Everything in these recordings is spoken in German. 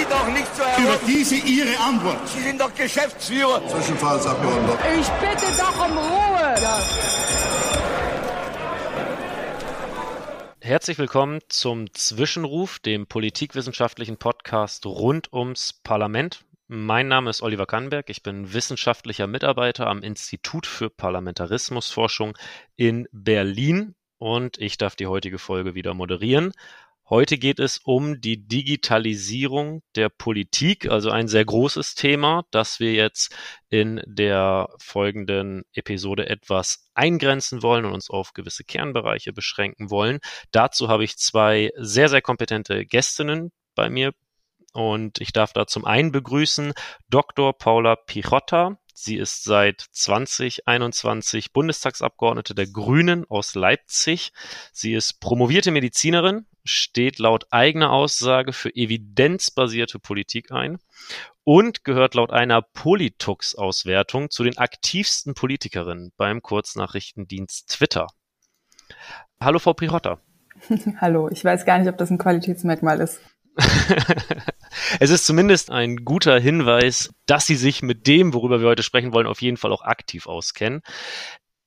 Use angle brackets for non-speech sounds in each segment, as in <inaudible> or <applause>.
Sie doch nicht zu Über diese Ihre Antwort. Sie sind doch Geschäftsführer. Zwischenfallsabgeordneter. Ich bitte doch um Ruhe. Ja. Herzlich willkommen zum Zwischenruf, dem politikwissenschaftlichen Podcast rund ums Parlament. Mein Name ist Oliver Kannberg. Ich bin wissenschaftlicher Mitarbeiter am Institut für Parlamentarismusforschung in Berlin und ich darf die heutige Folge wieder moderieren. Heute geht es um die Digitalisierung der Politik, also ein sehr großes Thema, das wir jetzt in der folgenden Episode etwas eingrenzen wollen und uns auf gewisse Kernbereiche beschränken wollen. Dazu habe ich zwei sehr, sehr kompetente Gästinnen bei mir und ich darf da zum einen begrüßen Dr. Paula Pichotta. Sie ist seit 2021 Bundestagsabgeordnete der Grünen aus Leipzig. Sie ist promovierte Medizinerin, steht laut eigener Aussage für evidenzbasierte Politik ein und gehört laut einer Politux-Auswertung zu den aktivsten Politikerinnen beim Kurznachrichtendienst Twitter. Hallo, Frau Pichotta. <laughs> Hallo, ich weiß gar nicht, ob das ein Qualitätsmerkmal ist. <laughs> es ist zumindest ein guter Hinweis, dass Sie sich mit dem, worüber wir heute sprechen wollen, auf jeden Fall auch aktiv auskennen.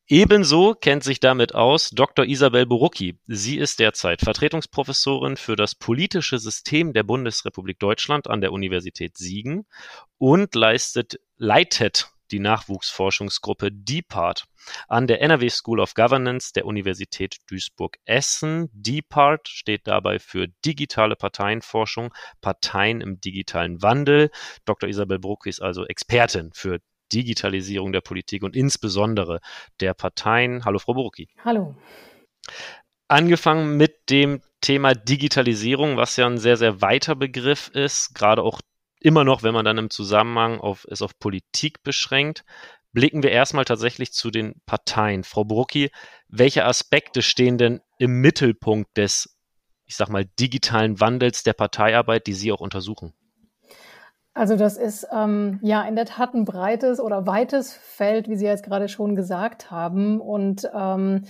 Ebenso kennt sich damit aus Dr. Isabel Borucki. Sie ist derzeit Vertretungsprofessorin für das politische System der Bundesrepublik Deutschland an der Universität Siegen und leistet, leitet die Nachwuchsforschungsgruppe DPART an der NRW School of Governance der Universität Duisburg-Essen. DPART steht dabei für digitale Parteienforschung, Parteien im digitalen Wandel. Dr. Isabel Brucki ist also Expertin für Digitalisierung der Politik und insbesondere der Parteien. Hallo, Frau Brucki. Hallo. Angefangen mit dem Thema Digitalisierung, was ja ein sehr, sehr weiter Begriff ist, gerade auch immer noch, wenn man dann im Zusammenhang auf, es auf Politik beschränkt, blicken wir erstmal tatsächlich zu den Parteien. Frau Brucki, welche Aspekte stehen denn im Mittelpunkt des, ich sag mal, digitalen Wandels der Parteiarbeit, die Sie auch untersuchen? Also das ist ähm, ja in der Tat ein breites oder weites Feld, wie Sie jetzt gerade schon gesagt haben. Und ähm,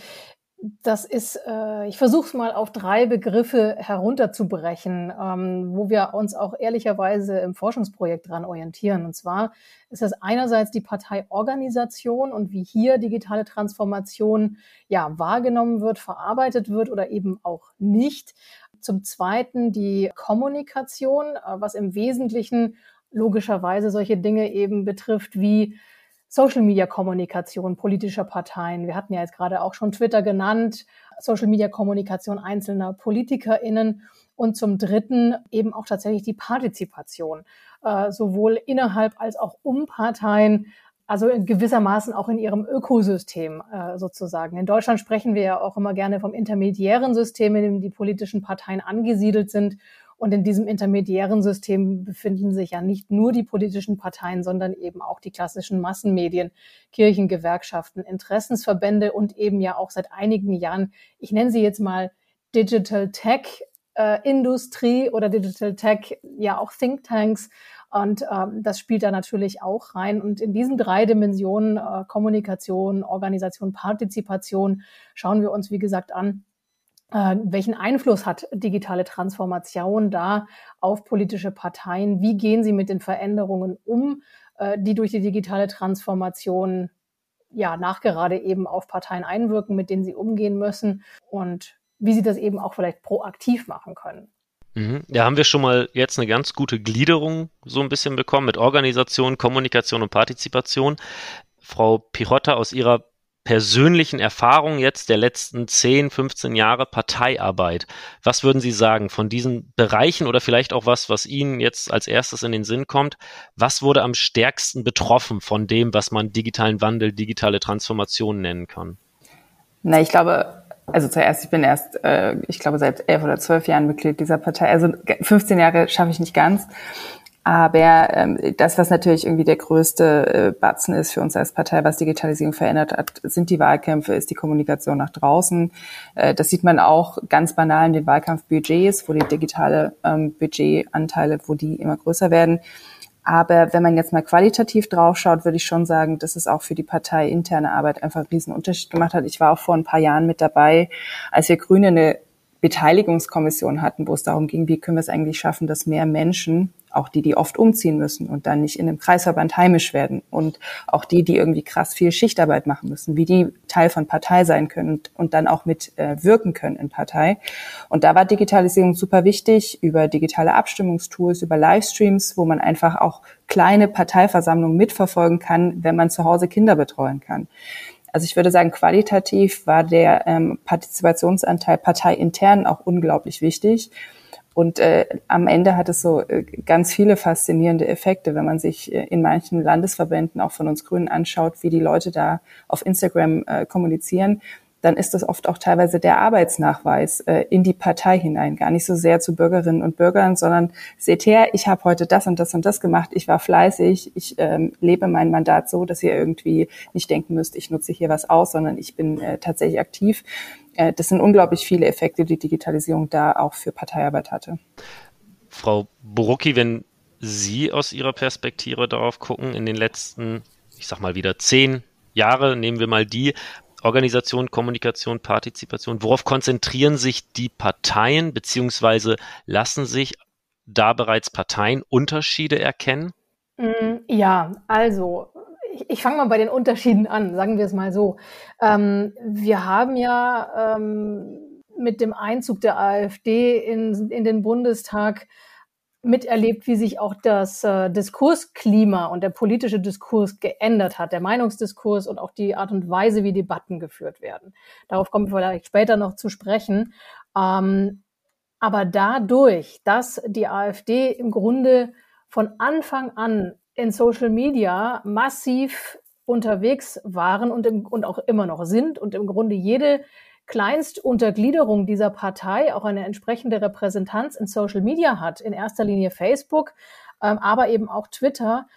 das ist, äh, ich versuche es mal auf drei Begriffe herunterzubrechen, ähm, wo wir uns auch ehrlicherweise im Forschungsprojekt dran orientieren. Und zwar ist das einerseits die Parteiorganisation und wie hier digitale Transformation ja wahrgenommen wird, verarbeitet wird oder eben auch nicht. Zum Zweiten die Kommunikation, äh, was im Wesentlichen logischerweise solche Dinge eben betrifft wie Social-Media-Kommunikation politischer Parteien. Wir hatten ja jetzt gerade auch schon Twitter genannt, Social-Media-Kommunikation einzelner PolitikerInnen und zum Dritten eben auch tatsächlich die Partizipation, äh, sowohl innerhalb als auch um Parteien, also in gewissermaßen auch in ihrem Ökosystem äh, sozusagen. In Deutschland sprechen wir ja auch immer gerne vom intermediären System, in dem die politischen Parteien angesiedelt sind. Und in diesem intermediären System befinden sich ja nicht nur die politischen Parteien, sondern eben auch die klassischen Massenmedien, Kirchen, Gewerkschaften, Interessensverbände und eben ja auch seit einigen Jahren, ich nenne sie jetzt mal Digital Tech äh, Industrie oder Digital Tech, ja auch Thinktanks. Und ähm, das spielt da natürlich auch rein. Und in diesen drei Dimensionen, äh, Kommunikation, Organisation, Partizipation, schauen wir uns, wie gesagt, an, äh, welchen Einfluss hat digitale Transformation da auf politische Parteien? Wie gehen sie mit den Veränderungen um, äh, die durch die digitale Transformation ja nachgerade eben auf Parteien einwirken, mit denen sie umgehen müssen und wie sie das eben auch vielleicht proaktiv machen können? Mhm. Ja, haben wir schon mal jetzt eine ganz gute Gliederung so ein bisschen bekommen mit Organisation, Kommunikation und Partizipation. Frau Pirotta, aus Ihrer persönlichen Erfahrung jetzt der letzten 10, 15 Jahre Parteiarbeit. Was würden Sie sagen von diesen Bereichen oder vielleicht auch was, was Ihnen jetzt als erstes in den Sinn kommt? Was wurde am stärksten betroffen von dem, was man digitalen Wandel, digitale Transformation nennen kann? Na, ich glaube, also zuerst, ich bin erst, äh, ich glaube, seit elf oder zwölf Jahren Mitglied dieser Partei. Also 15 Jahre schaffe ich nicht ganz. Aber ähm, das, was natürlich irgendwie der größte äh, Batzen ist für uns als Partei, was Digitalisierung verändert hat, sind die Wahlkämpfe, ist die Kommunikation nach draußen. Äh, das sieht man auch ganz banal in den Wahlkampfbudgets, wo die digitale ähm, Budgetanteile, wo die immer größer werden. Aber wenn man jetzt mal qualitativ draufschaut, würde ich schon sagen, dass es auch für die Partei interne Arbeit einfach einen riesen Unterschied gemacht hat. Ich war auch vor ein paar Jahren mit dabei, als wir Grüne eine Beteiligungskommission hatten, wo es darum ging, wie können wir es eigentlich schaffen, dass mehr Menschen, auch die, die oft umziehen müssen und dann nicht in einem Kreisverband heimisch werden und auch die, die irgendwie krass viel Schichtarbeit machen müssen, wie die Teil von Partei sein können und, und dann auch mit äh, wirken können in Partei. Und da war Digitalisierung super wichtig über digitale Abstimmungstools, über Livestreams, wo man einfach auch kleine Parteiversammlungen mitverfolgen kann, wenn man zu Hause Kinder betreuen kann. Also ich würde sagen, qualitativ war der ähm, Partizipationsanteil parteiintern auch unglaublich wichtig. Und äh, am Ende hat es so äh, ganz viele faszinierende Effekte, wenn man sich äh, in manchen Landesverbänden auch von uns Grünen anschaut, wie die Leute da auf Instagram äh, kommunizieren dann ist das oft auch teilweise der Arbeitsnachweis äh, in die Partei hinein, gar nicht so sehr zu Bürgerinnen und Bürgern, sondern seht her, ich habe heute das und das und das gemacht, ich war fleißig, ich ähm, lebe mein Mandat so, dass ihr irgendwie nicht denken müsst, ich nutze hier was aus, sondern ich bin äh, tatsächlich aktiv. Äh, das sind unglaublich viele Effekte, die Digitalisierung da auch für Parteiarbeit hatte. Frau Borucki, wenn Sie aus Ihrer Perspektive darauf gucken, in den letzten, ich sag mal wieder zehn Jahre, nehmen wir mal die, Organisation, Kommunikation, Partizipation. Worauf konzentrieren sich die Parteien, beziehungsweise lassen sich da bereits Parteien Unterschiede erkennen? Mm, ja, also ich, ich fange mal bei den Unterschieden an, sagen wir es mal so. Ähm, wir haben ja ähm, mit dem Einzug der AfD in, in den Bundestag miterlebt, wie sich auch das äh, Diskursklima und der politische Diskurs geändert hat, der Meinungsdiskurs und auch die Art und Weise, wie Debatten geführt werden. Darauf kommen wir vielleicht später noch zu sprechen. Ähm, aber dadurch, dass die AfD im Grunde von Anfang an in Social Media massiv unterwegs waren und, im, und auch immer noch sind und im Grunde jede Kleinstuntergliederung dieser Partei auch eine entsprechende Repräsentanz in Social Media hat, in erster Linie Facebook, ähm, aber eben auch Twitter,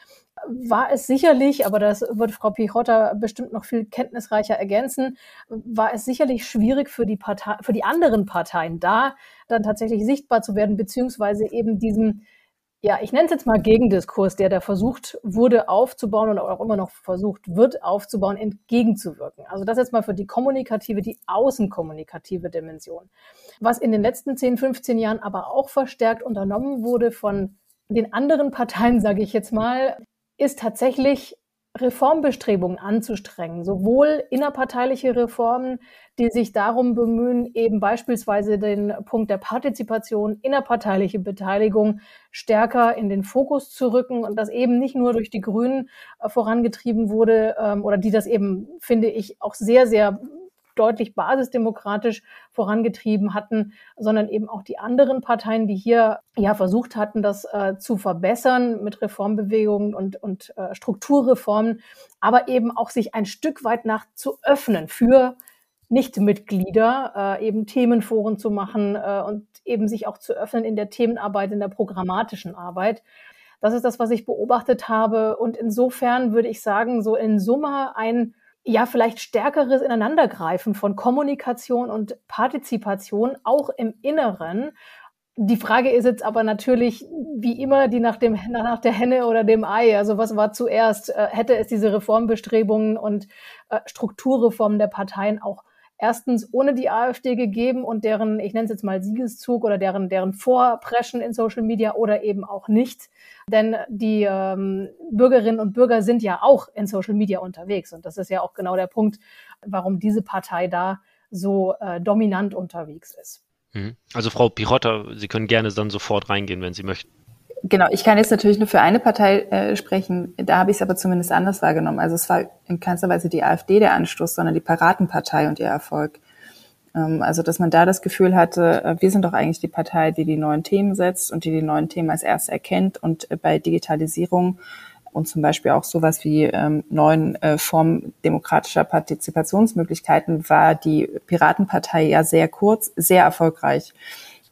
war es sicherlich, aber das wird Frau Pichotta bestimmt noch viel kenntnisreicher ergänzen, war es sicherlich schwierig für die Partei, für die anderen Parteien da dann tatsächlich sichtbar zu werden, beziehungsweise eben diesem ja, ich nenne es jetzt mal Gegendiskurs, der da versucht wurde aufzubauen und auch immer noch versucht wird aufzubauen, entgegenzuwirken. Also das jetzt mal für die kommunikative, die außenkommunikative Dimension. Was in den letzten 10, 15 Jahren aber auch verstärkt unternommen wurde von den anderen Parteien, <laughs> sage ich jetzt mal, ist tatsächlich Reformbestrebungen anzustrengen, sowohl innerparteiliche Reformen, die sich darum bemühen, eben beispielsweise den Punkt der Partizipation, innerparteiliche Beteiligung stärker in den Fokus zu rücken und das eben nicht nur durch die Grünen äh, vorangetrieben wurde ähm, oder die das eben, finde ich, auch sehr, sehr deutlich basisdemokratisch vorangetrieben hatten, sondern eben auch die anderen Parteien, die hier ja versucht hatten, das äh, zu verbessern mit Reformbewegungen und, und äh, Strukturreformen, aber eben auch sich ein Stück weit nach zu öffnen für Nichtmitglieder, äh, eben Themenforen zu machen äh, und eben sich auch zu öffnen in der Themenarbeit, in der programmatischen Arbeit. Das ist das, was ich beobachtet habe. Und insofern würde ich sagen, so in Summe ein ja vielleicht stärkeres Ineinandergreifen von Kommunikation und Partizipation auch im Inneren. Die Frage ist jetzt aber natürlich, wie immer, die nach dem, nach der Henne oder dem Ei. Also was war zuerst? Äh, hätte es diese Reformbestrebungen und äh, Strukturreformen der Parteien auch erstens ohne die AfD gegeben und deren, ich nenne es jetzt mal Siegeszug oder deren, deren Vorpreschen in Social Media oder eben auch nicht. Denn die ähm, Bürgerinnen und Bürger sind ja auch in Social Media unterwegs. Und das ist ja auch genau der Punkt, warum diese Partei da so äh, dominant unterwegs ist. Mhm. Also Frau Pirotta, Sie können gerne dann sofort reingehen, wenn Sie möchten. Genau, ich kann jetzt natürlich nur für eine Partei äh, sprechen. Da habe ich es aber zumindest anders wahrgenommen. Also es war in keinster Weise die AfD der Anstoß, sondern die Piratenpartei und ihr Erfolg. Ähm, also dass man da das Gefühl hatte, äh, wir sind doch eigentlich die Partei, die die neuen Themen setzt und die die neuen Themen als erste erkennt. Und äh, bei Digitalisierung und zum Beispiel auch sowas wie ähm, neuen äh, Formen demokratischer Partizipationsmöglichkeiten war die Piratenpartei ja sehr kurz, sehr erfolgreich.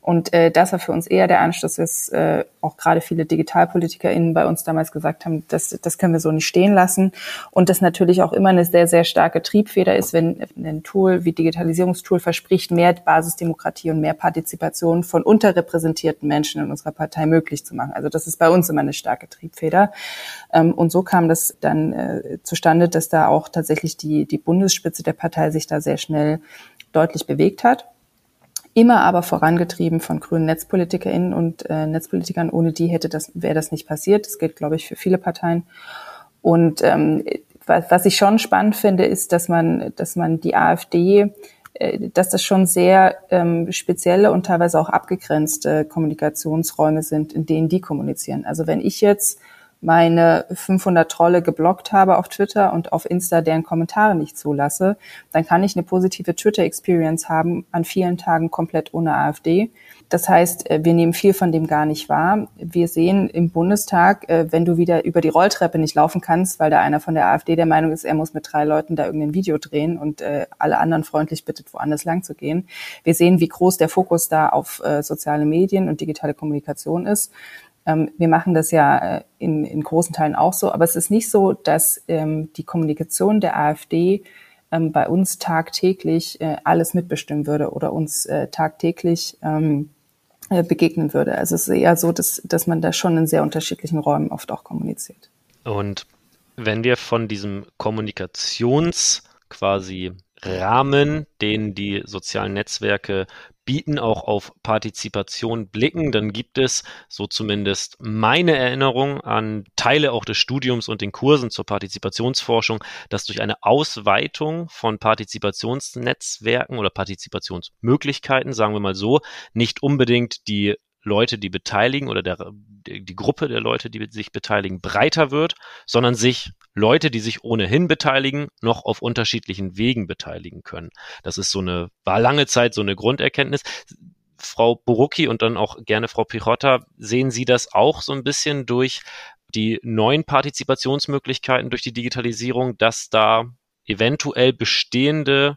Und äh, das war für uns eher der Anschluss, dass äh, auch gerade viele DigitalpolitikerInnen bei uns damals gesagt haben, das, das können wir so nicht stehen lassen. Und das natürlich auch immer eine sehr, sehr starke Triebfeder ist, wenn ein Tool wie Digitalisierungstool verspricht, mehr Basisdemokratie und mehr Partizipation von unterrepräsentierten Menschen in unserer Partei möglich zu machen. Also das ist bei uns immer eine starke Triebfeder. Ähm, und so kam das dann äh, zustande, dass da auch tatsächlich die, die Bundesspitze der Partei sich da sehr schnell deutlich bewegt hat immer aber vorangetrieben von grünen NetzpolitikerInnen und äh, Netzpolitikern. Ohne die hätte das, wäre das nicht passiert. Das gilt, glaube ich, für viele Parteien. Und ähm, was, was ich schon spannend finde, ist, dass man, dass man die AfD äh, dass das schon sehr ähm, spezielle und teilweise auch abgegrenzte Kommunikationsräume sind, in denen die kommunizieren. Also wenn ich jetzt meine 500 Trolle geblockt habe auf Twitter und auf Insta deren Kommentare nicht zulasse, dann kann ich eine positive Twitter-Experience haben an vielen Tagen komplett ohne AfD. Das heißt, äh, wir nehmen viel von dem gar nicht wahr. Wir sehen im Bundestag, äh, wenn du wieder über die Rolltreppe nicht laufen kannst, weil da einer von der AfD der Meinung ist, er muss mit drei Leuten da irgendein Video drehen und äh, alle anderen freundlich bittet, woanders lang zu gehen. Wir sehen, wie groß der Fokus da auf soziale Medien und digitale Kommunikation ist. Ähm, wir machen das ja äh, in, in großen Teilen auch so, aber es ist nicht so, dass ähm, die Kommunikation der AfD ähm, bei uns tagtäglich äh, alles mitbestimmen würde oder uns äh, tagtäglich begegnen würde. Also es ist eher so, dass, dass man da schon in sehr unterschiedlichen Räumen oft auch kommuniziert. Und wenn wir von diesem Kommunikations quasi Rahmen, den die sozialen Netzwerke bieten, auch auf Partizipation blicken, dann gibt es, so zumindest meine Erinnerung an Teile auch des Studiums und den Kursen zur Partizipationsforschung, dass durch eine Ausweitung von Partizipationsnetzwerken oder Partizipationsmöglichkeiten, sagen wir mal so, nicht unbedingt die Leute, die beteiligen oder der, die Gruppe der Leute, die sich beteiligen, breiter wird, sondern sich Leute, die sich ohnehin beteiligen, noch auf unterschiedlichen Wegen beteiligen können. Das ist so eine, war lange Zeit so eine Grunderkenntnis. Frau Borucki und dann auch gerne Frau Pichotta, sehen Sie das auch so ein bisschen durch die neuen Partizipationsmöglichkeiten, durch die Digitalisierung, dass da eventuell bestehende,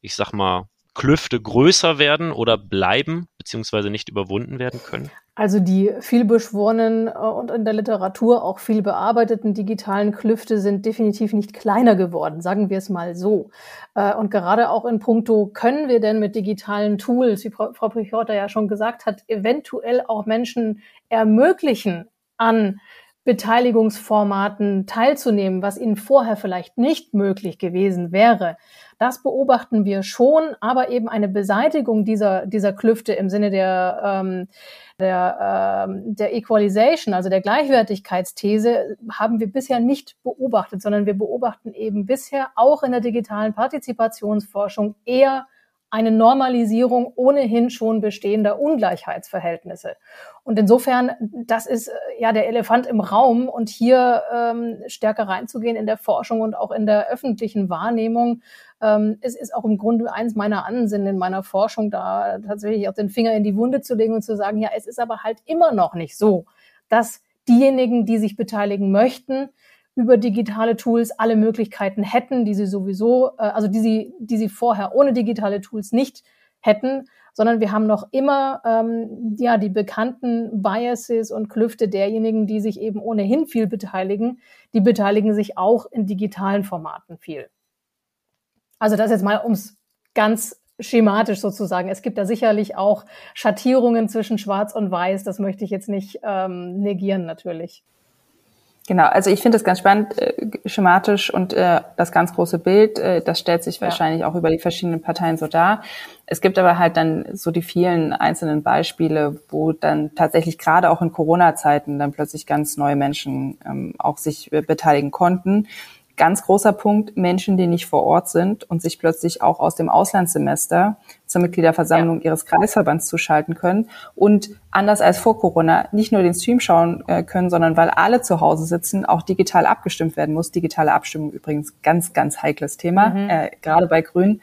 ich sag mal, Klüfte größer werden oder bleiben, beziehungsweise nicht überwunden werden können? Also die vielbeschworenen äh, und in der Literatur auch viel bearbeiteten digitalen Klüfte sind definitiv nicht kleiner geworden, sagen wir es mal so. Äh, und gerade auch in puncto, können wir denn mit digitalen Tools, wie Frau Pichorta ja schon gesagt hat, eventuell auch Menschen ermöglichen, an Beteiligungsformaten teilzunehmen, was ihnen vorher vielleicht nicht möglich gewesen wäre. Das beobachten wir schon, aber eben eine Beseitigung dieser, dieser Klüfte im Sinne der, ähm, der, ähm, der Equalization, also der Gleichwertigkeitsthese, haben wir bisher nicht beobachtet, sondern wir beobachten eben bisher auch in der digitalen Partizipationsforschung eher eine Normalisierung ohnehin schon bestehender Ungleichheitsverhältnisse. Und insofern, das ist äh, ja der Elefant im Raum und hier ähm, stärker reinzugehen in der Forschung und auch in der öffentlichen Wahrnehmung. Ähm, es ist auch im Grunde eins meiner Ansinnen in meiner Forschung, da tatsächlich auch den Finger in die Wunde zu legen und zu sagen, ja, es ist aber halt immer noch nicht so, dass diejenigen, die sich beteiligen möchten, über digitale Tools alle Möglichkeiten hätten, die sie sowieso, äh, also die sie, die sie vorher ohne digitale Tools nicht hätten, sondern wir haben noch immer ähm, ja die bekannten Biases und Klüfte derjenigen, die sich eben ohnehin viel beteiligen, die beteiligen sich auch in digitalen Formaten viel. Also das jetzt mal ums ganz schematisch sozusagen. Es gibt da sicherlich auch Schattierungen zwischen Schwarz und Weiß. Das möchte ich jetzt nicht ähm, negieren natürlich. Genau, also ich finde das ganz spannend, äh, schematisch und äh, das ganz große Bild, äh, das stellt sich ja. wahrscheinlich auch über die verschiedenen Parteien so dar. Es gibt aber halt dann so die vielen einzelnen Beispiele, wo dann tatsächlich gerade auch in Corona-Zeiten dann plötzlich ganz neue Menschen ähm, auch sich äh, beteiligen konnten ganz großer Punkt, Menschen, die nicht vor Ort sind und sich plötzlich auch aus dem Auslandssemester zur Mitgliederversammlung ja. ihres Kreisverbands zuschalten können und anders als vor Corona nicht nur den Stream schauen äh, können, sondern weil alle zu Hause sitzen, auch digital abgestimmt werden muss. Digitale Abstimmung übrigens ganz, ganz heikles Thema, mhm. äh, gerade bei Grünen.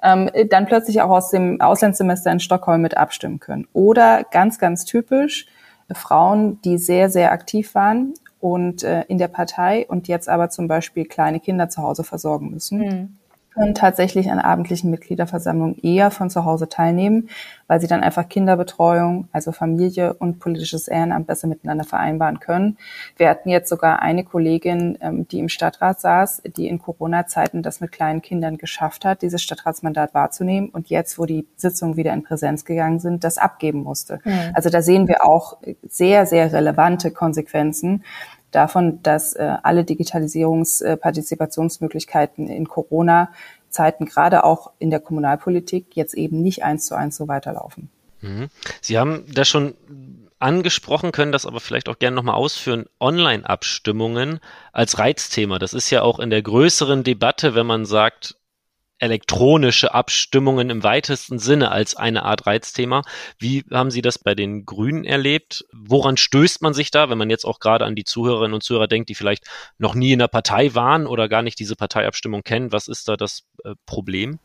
Ähm, dann plötzlich auch aus dem Auslandssemester in Stockholm mit abstimmen können. Oder ganz, ganz typisch, Frauen, die sehr, sehr aktiv waren und äh, in der Partei und jetzt aber zum Beispiel kleine Kinder zu Hause versorgen müssen. Mhm können tatsächlich an abendlichen Mitgliederversammlungen eher von zu Hause teilnehmen, weil sie dann einfach Kinderbetreuung, also Familie und politisches Ehrenamt besser miteinander vereinbaren können. Wir hatten jetzt sogar eine Kollegin, ähm, die im Stadtrat saß, die in Corona-Zeiten das mit kleinen Kindern geschafft hat, dieses Stadtratsmandat wahrzunehmen und jetzt, wo die Sitzungen wieder in Präsenz gegangen sind, das abgeben musste. Mhm. Also da sehen wir auch sehr, sehr relevante Konsequenzen davon, dass äh, alle Digitalisierungspartizipationsmöglichkeiten äh, in Corona Zeiten, gerade auch in der Kommunalpolitik, jetzt eben nicht eins zu eins so weiterlaufen. Mhm. Sie haben da schon angesprochen, können das aber vielleicht auch gerne nochmal ausführen. Online-Abstimmungen als Reizthema. Das ist ja auch in der größeren Debatte, wenn man sagt, elektronische Abstimmungen im weitesten Sinne als eine Art Reizthema. Wie haben Sie das bei den Grünen erlebt? Woran stößt man sich da, wenn man jetzt auch gerade an die Zuhörerinnen und Zuhörer denkt, die vielleicht noch nie in der Partei waren oder gar nicht diese Parteiabstimmung kennen? Was ist da das äh, Problem?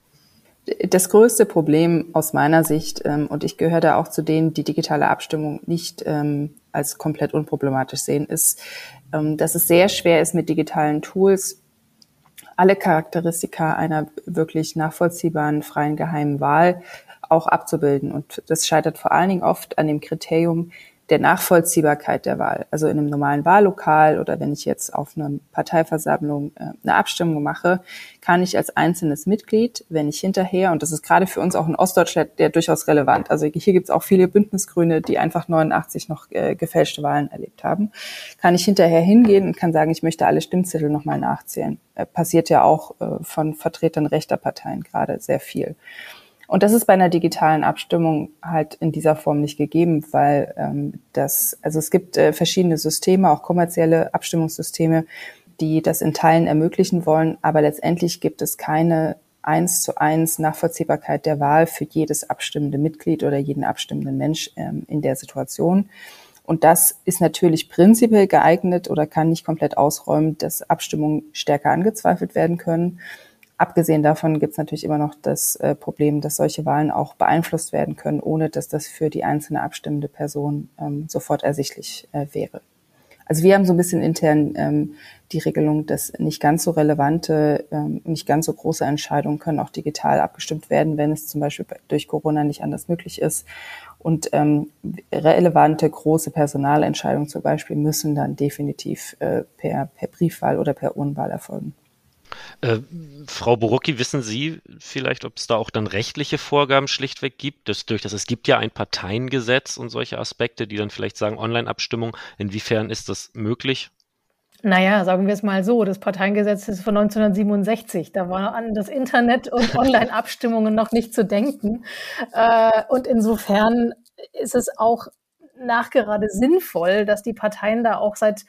Das größte Problem aus meiner Sicht, ähm, und ich gehöre da auch zu denen, die digitale Abstimmung nicht ähm, als komplett unproblematisch sehen, ist, ähm, dass es sehr schwer ist, mit digitalen Tools alle Charakteristika einer wirklich nachvollziehbaren, freien, geheimen Wahl auch abzubilden. Und das scheitert vor allen Dingen oft an dem Kriterium der Nachvollziehbarkeit der Wahl. Also in einem normalen Wahllokal oder wenn ich jetzt auf einer Parteiversammlung äh, eine Abstimmung mache, kann ich als einzelnes Mitglied, wenn ich hinterher, und das ist gerade für uns auch in Ostdeutschland ja durchaus relevant, also hier gibt es auch viele Bündnisgrüne, die einfach 89 noch äh, gefälschte Wahlen erlebt haben, kann ich hinterher hingehen und kann sagen, ich möchte alle Stimmzettel nochmal nachzählen. Äh, passiert ja auch äh, von Vertretern rechter Parteien gerade sehr viel. Und das ist bei einer digitalen Abstimmung halt in dieser Form nicht gegeben, weil ähm, das, also es gibt äh, verschiedene Systeme, auch kommerzielle Abstimmungssysteme, die das in Teilen ermöglichen wollen, aber letztendlich gibt es keine eins zu eins Nachvollziehbarkeit der Wahl für jedes abstimmende Mitglied oder jeden abstimmenden Mensch ähm, in der Situation. Und das ist natürlich prinzipiell geeignet oder kann nicht komplett ausräumen, dass Abstimmungen stärker angezweifelt werden können. Abgesehen davon gibt es natürlich immer noch das äh, Problem, dass solche Wahlen auch beeinflusst werden können, ohne dass das für die einzelne abstimmende Person ähm, sofort ersichtlich äh, wäre. Also wir haben so ein bisschen intern ähm, die Regelung, dass nicht ganz so relevante, ähm, nicht ganz so große Entscheidungen können auch digital abgestimmt werden, wenn es zum Beispiel durch Corona nicht anders möglich ist. Und ähm, relevante große Personalentscheidungen zum Beispiel müssen dann definitiv äh, per, per Briefwahl oder per Urnwahl erfolgen. Äh, Frau Borucki, wissen Sie vielleicht, ob es da auch dann rechtliche Vorgaben schlichtweg gibt? Das, durch das es gibt ja ein Parteiengesetz und solche Aspekte, die dann vielleicht sagen, Online-Abstimmung, inwiefern ist das möglich? Naja, sagen wir es mal so, das Parteiengesetz ist von 1967. Da war an das Internet und <laughs> Online-Abstimmungen noch nicht zu denken. Äh, und insofern ist es auch nachgerade sinnvoll, dass die Parteien da auch seit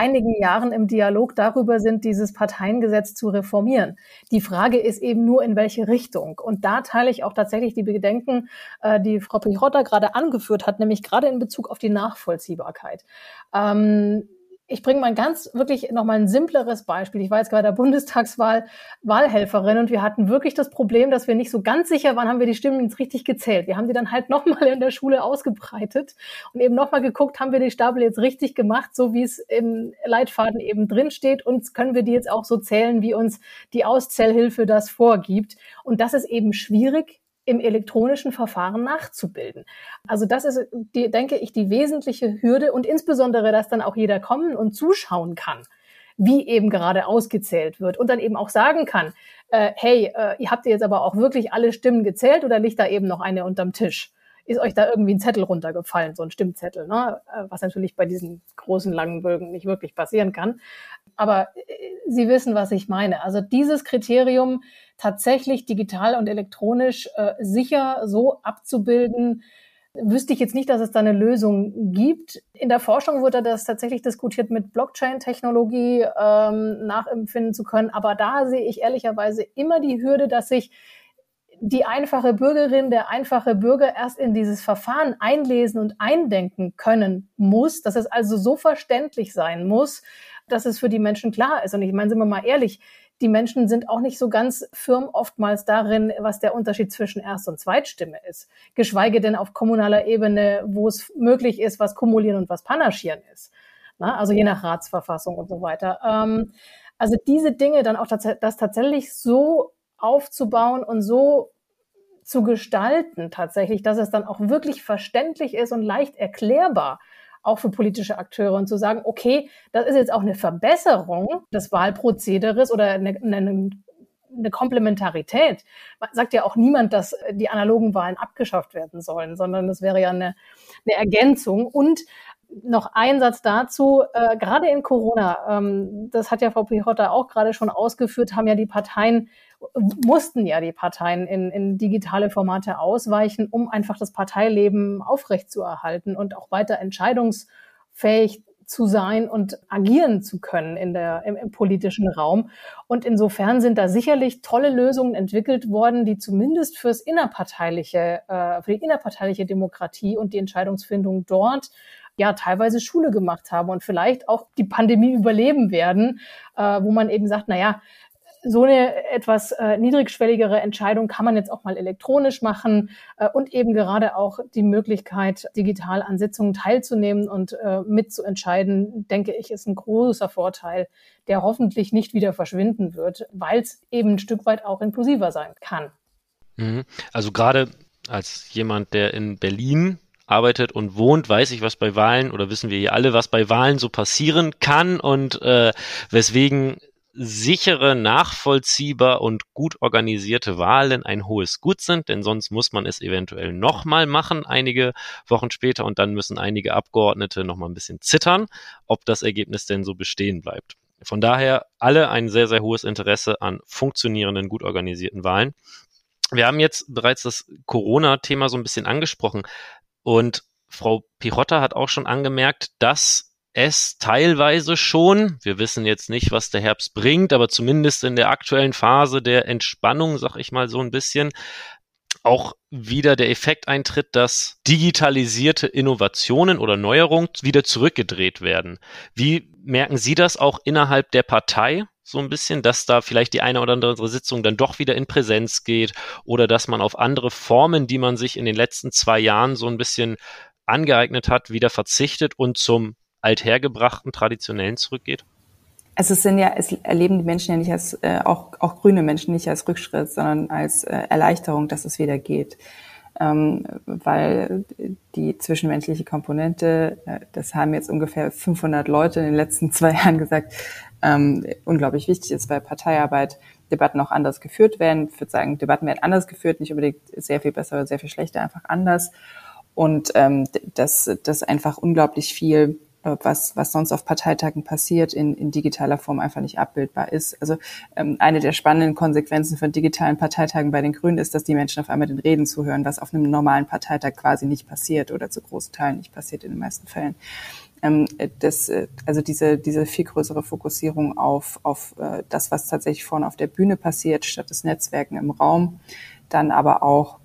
einigen Jahren im Dialog darüber sind, dieses Parteiengesetz zu reformieren. Die Frage ist eben nur, in welche Richtung. Und da teile ich auch tatsächlich die Bedenken, äh, die Frau Pichotta gerade angeführt hat, nämlich gerade in Bezug auf die Nachvollziehbarkeit. Ähm, ich bringe mal ganz wirklich noch mal ein simpleres Beispiel. Ich war jetzt bei der Bundestagswahl Wahlhelferin und wir hatten wirklich das Problem, dass wir nicht so ganz sicher waren, haben wir die Stimmen jetzt richtig gezählt. Wir haben die dann halt noch mal in der Schule ausgebreitet und eben noch mal geguckt, haben wir die Stapel jetzt richtig gemacht, so wie es im Leitfaden eben drin steht und können wir die jetzt auch so zählen, wie uns die Auszählhilfe das vorgibt. Und das ist eben schwierig, im elektronischen Verfahren nachzubilden. Also das ist, die, denke ich, die wesentliche Hürde und insbesondere, dass dann auch jeder kommen und zuschauen kann, wie eben gerade ausgezählt wird und dann eben auch sagen kann, äh, hey, äh, ihr habt jetzt aber auch wirklich alle Stimmen gezählt oder liegt da eben noch eine unterm Tisch? Ist euch da irgendwie ein Zettel runtergefallen, so ein Stimmzettel, ne? Äh, was natürlich bei diesen großen langen Bögen nicht wirklich passieren kann. Aber äh, Sie wissen, was ich meine. Also dieses Kriterium, tatsächlich digital und elektronisch äh, sicher so abzubilden, wüsste ich jetzt nicht, dass es da eine Lösung gibt. In der Forschung wurde das tatsächlich diskutiert, mit Blockchain-Technologie ähm, nachempfinden zu können. Aber da sehe ich ehrlicherweise immer die Hürde, dass sich die einfache Bürgerin, der einfache Bürger erst in dieses Verfahren einlesen und eindenken können muss, dass es also so verständlich sein muss, dass es für die Menschen klar ist. Und ich meine, sind wir mal ehrlich, die Menschen sind auch nicht so ganz firm oftmals darin, was der Unterschied zwischen Erst- und Zweitstimme ist. Geschweige denn auf kommunaler Ebene, wo es möglich ist, was kumulieren und was panaschieren ist. Na, also je nach Ratsverfassung und so weiter. Ähm, also diese Dinge dann auch das tatsächlich so aufzubauen und so zu gestalten tatsächlich, dass es dann auch wirklich verständlich ist und leicht erklärbar auch für politische Akteure und zu sagen, okay, das ist jetzt auch eine Verbesserung des Wahlprozederes oder eine, eine, eine Komplementarität. Man sagt ja auch niemand, dass die analogen Wahlen abgeschafft werden sollen, sondern das wäre ja eine, eine Ergänzung. Und noch ein Satz dazu, äh, gerade in Corona, ähm, das hat ja Frau Pichotta auch gerade schon ausgeführt, haben ja die Parteien mussten ja die Parteien in, in digitale Formate ausweichen, um einfach das Parteileben aufrechtzuerhalten und auch weiter entscheidungsfähig zu sein und agieren zu können in der, im, im, politischen Raum. Und insofern sind da sicherlich tolle Lösungen entwickelt worden, die zumindest fürs innerparteiliche, äh, für die innerparteiliche Demokratie und die Entscheidungsfindung dort ja teilweise Schule gemacht haben und vielleicht auch die Pandemie überleben werden, äh, wo man eben sagt, na ja, so eine etwas äh, niedrigschwelligere Entscheidung kann man jetzt auch mal elektronisch machen äh, und eben gerade auch die Möglichkeit, digital an Sitzungen teilzunehmen und äh, mitzuentscheiden, denke ich, ist ein großer Vorteil, der hoffentlich nicht wieder verschwinden wird, weil es eben ein Stück weit auch inklusiver sein kann. Mhm. Also gerade als jemand, der in Berlin arbeitet und wohnt, weiß ich, was bei Wahlen oder wissen wir hier alle, was bei Wahlen so passieren kann und äh, weswegen sichere, nachvollziehbar und gut organisierte Wahlen ein hohes Gut sind, denn sonst muss man es eventuell nochmal machen, einige Wochen später, und dann müssen einige Abgeordnete nochmal ein bisschen zittern, ob das Ergebnis denn so bestehen bleibt. Von daher alle ein sehr, sehr hohes Interesse an funktionierenden, gut organisierten Wahlen. Wir haben jetzt bereits das Corona-Thema so ein bisschen angesprochen und Frau Pirotta hat auch schon angemerkt, dass es teilweise schon. Wir wissen jetzt nicht, was der Herbst bringt, aber zumindest in der aktuellen Phase der Entspannung, sag ich mal so ein bisschen, auch wieder der Effekt eintritt, dass digitalisierte Innovationen oder Neuerungen wieder zurückgedreht werden. Wie merken Sie das auch innerhalb der Partei? so ein bisschen, dass da vielleicht die eine oder andere Sitzung dann doch wieder in Präsenz geht oder dass man auf andere Formen, die man sich in den letzten zwei Jahren so ein bisschen angeeignet hat, wieder verzichtet und zum althergebrachten, traditionellen zurückgeht? Also es sind ja, es erleben die Menschen ja nicht als, äh, auch, auch grüne Menschen nicht als Rückschritt, sondern als äh, Erleichterung, dass es wieder geht. Ähm, weil die zwischenmenschliche Komponente, äh, das haben jetzt ungefähr 500 Leute in den letzten <laughs> zwei Jahren gesagt, ähm, unglaublich wichtig ist, weil Parteiarbeit Debatten auch anders geführt werden. Ich würde sagen, Debatten werden anders geführt, nicht unbedingt sehr viel besser oder sehr viel schlechter, einfach anders. Und ähm, dass das einfach unglaublich viel was, was sonst auf Parteitagen passiert, in, in digitaler Form einfach nicht abbildbar ist. Also ähm, eine der spannenden Konsequenzen von digitalen Parteitagen bei den Grünen ist, dass die Menschen auf einmal den Reden zuhören, was auf einem normalen Parteitag quasi nicht passiert oder zu großen Teilen nicht passiert in den meisten Fällen. Ähm, das, äh, also diese, diese viel größere Fokussierung auf, auf äh, das, was tatsächlich vorne auf der Bühne passiert, statt des Netzwerken im Raum, dann aber auch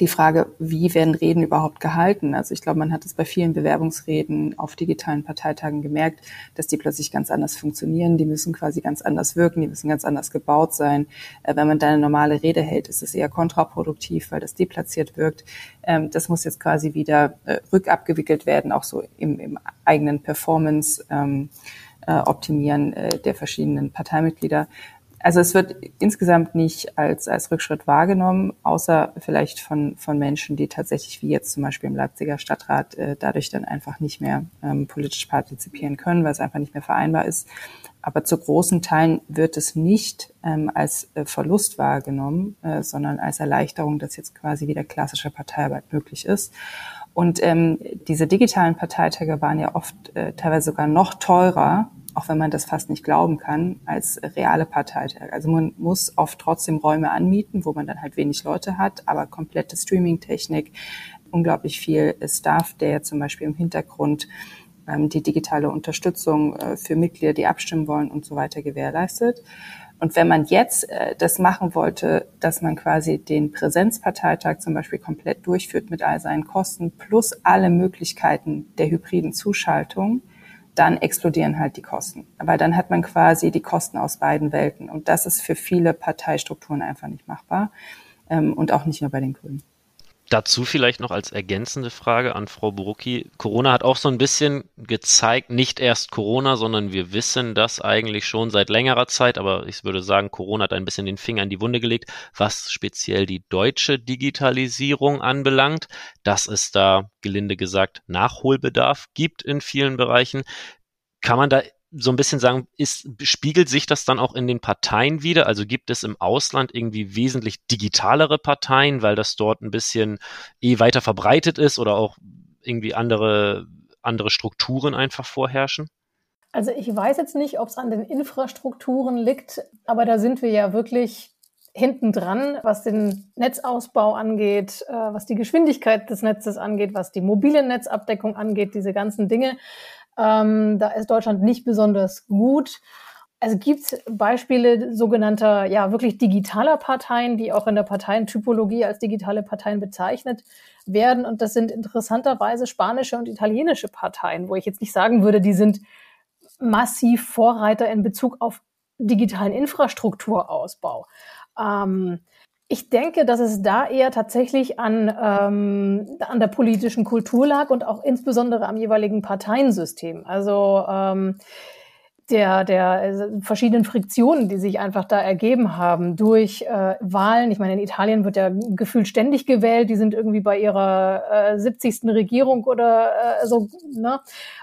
die Frage, wie werden Reden überhaupt gehalten? Also ich glaube, man hat es bei vielen Bewerbungsreden auf digitalen Parteitagen gemerkt, dass die plötzlich ganz anders funktionieren. Die müssen quasi ganz anders wirken, die müssen ganz anders gebaut sein. Äh, wenn man da eine normale Rede hält, ist es eher kontraproduktiv, weil das deplatziert wirkt. Ähm, das muss jetzt quasi wieder äh, rückabgewickelt werden, auch so im, im eigenen Performance. Ähm, äh, optimieren der verschiedenen Parteimitglieder. Also es wird insgesamt nicht als, als Rückschritt wahrgenommen, außer vielleicht von, von Menschen, die tatsächlich, wie jetzt zum Beispiel im Leipziger Stadtrat, äh, dadurch dann einfach nicht mehr ähm, politisch partizipieren können, weil es einfach nicht mehr vereinbar ist. Aber zu großen Teilen wird es nicht ähm, als äh, Verlust wahrgenommen, äh, sondern als Erleichterung, dass jetzt quasi wieder klassische Parteiarbeit möglich ist. Und ähm, diese digitalen Parteitage waren ja oft äh, teilweise sogar noch teurer auch wenn man das fast nicht glauben kann, als reale Parteitage. Also man muss oft trotzdem Räume anmieten, wo man dann halt wenig Leute hat, aber komplette Streaming-Technik, unglaublich viel Staff, der zum Beispiel im Hintergrund ähm, die digitale Unterstützung äh, für Mitglieder, die abstimmen wollen und so weiter gewährleistet. Und wenn man jetzt äh, das machen wollte, dass man quasi den Präsenzparteitag zum Beispiel komplett durchführt mit all seinen Kosten plus alle Möglichkeiten der hybriden Zuschaltung, dann explodieren halt die Kosten. Aber dann hat man quasi die Kosten aus beiden Welten. Und das ist für viele Parteistrukturen einfach nicht machbar. Ähm, und auch nicht nur bei den Grünen. Dazu vielleicht noch als ergänzende Frage an Frau Burucki. Corona hat auch so ein bisschen gezeigt, nicht erst Corona, sondern wir wissen das eigentlich schon seit längerer Zeit, aber ich würde sagen, Corona hat ein bisschen den Finger in die Wunde gelegt, was speziell die deutsche Digitalisierung anbelangt, dass es da, gelinde gesagt, Nachholbedarf gibt in vielen Bereichen. Kann man da so ein bisschen sagen, ist, spiegelt sich das dann auch in den Parteien wieder? Also gibt es im Ausland irgendwie wesentlich digitalere Parteien, weil das dort ein bisschen eh weiter verbreitet ist oder auch irgendwie andere, andere Strukturen einfach vorherrschen? Also ich weiß jetzt nicht, ob es an den Infrastrukturen liegt, aber da sind wir ja wirklich hinten dran, was den Netzausbau angeht, äh, was die Geschwindigkeit des Netzes angeht, was die mobile Netzabdeckung angeht, diese ganzen Dinge. Ähm, da ist Deutschland nicht besonders gut. Also gibt Beispiele sogenannter, ja, wirklich digitaler Parteien, die auch in der Parteientypologie als digitale Parteien bezeichnet werden. Und das sind interessanterweise spanische und italienische Parteien, wo ich jetzt nicht sagen würde, die sind massiv Vorreiter in Bezug auf digitalen Infrastrukturausbau. Ähm, ich denke, dass es da eher tatsächlich an, ähm, an der politischen Kultur lag und auch insbesondere am jeweiligen Parteiensystem. Also ähm, der, der äh, verschiedenen Friktionen, die sich einfach da ergeben haben durch äh, Wahlen. Ich meine, in Italien wird ja gefühlt ständig gewählt. Die sind irgendwie bei ihrer äh, 70. Regierung oder äh, so. Ne?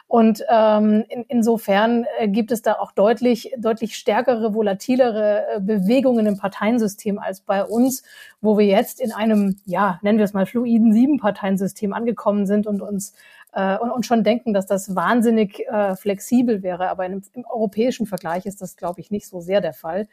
Und ähm, in, insofern äh, gibt es da auch deutlich, deutlich stärkere, volatilere äh, Bewegungen im Parteiensystem als bei uns, wo wir jetzt in einem, ja, nennen wir es mal fluiden Sieben-Parteiensystem angekommen sind und uns äh, und, und schon denken, dass das wahnsinnig äh, flexibel wäre. Aber im, im europäischen Vergleich ist das, glaube ich, nicht so sehr der Fall.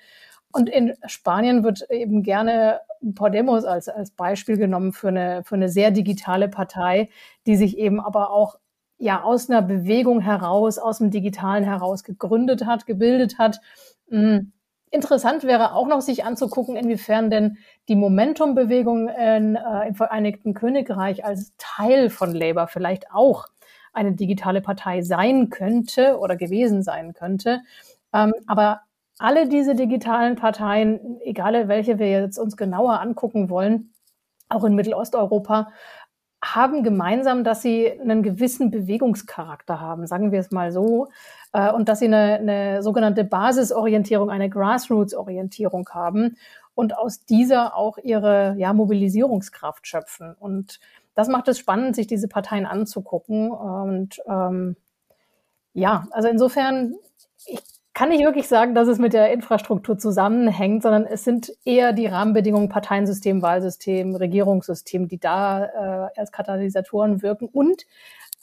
Und in Spanien wird eben gerne Podemos als, als Beispiel genommen für eine, für eine sehr digitale Partei, die sich eben aber auch ja aus einer Bewegung heraus, aus dem Digitalen heraus gegründet hat, gebildet hat. Mhm Interessant wäre auch noch sich anzugucken, inwiefern denn die Momentum-Bewegung äh, im Vereinigten Königreich als Teil von Labour vielleicht auch eine digitale Partei sein könnte oder gewesen sein könnte. Ähm, aber alle diese digitalen Parteien, egal welche wir jetzt uns genauer angucken wollen, auch in Mittelosteuropa, haben gemeinsam, dass sie einen gewissen Bewegungscharakter haben, sagen wir es mal so, äh, und dass sie eine, eine sogenannte Basisorientierung, eine Grassroots-Orientierung haben und aus dieser auch ihre ja, Mobilisierungskraft schöpfen. Und das macht es spannend, sich diese Parteien anzugucken. Und ähm, ja, also insofern, ich kann nicht wirklich sagen, dass es mit der Infrastruktur zusammenhängt, sondern es sind eher die Rahmenbedingungen Parteiensystem, Wahlsystem, Regierungssystem, die da äh, als Katalysatoren wirken. Und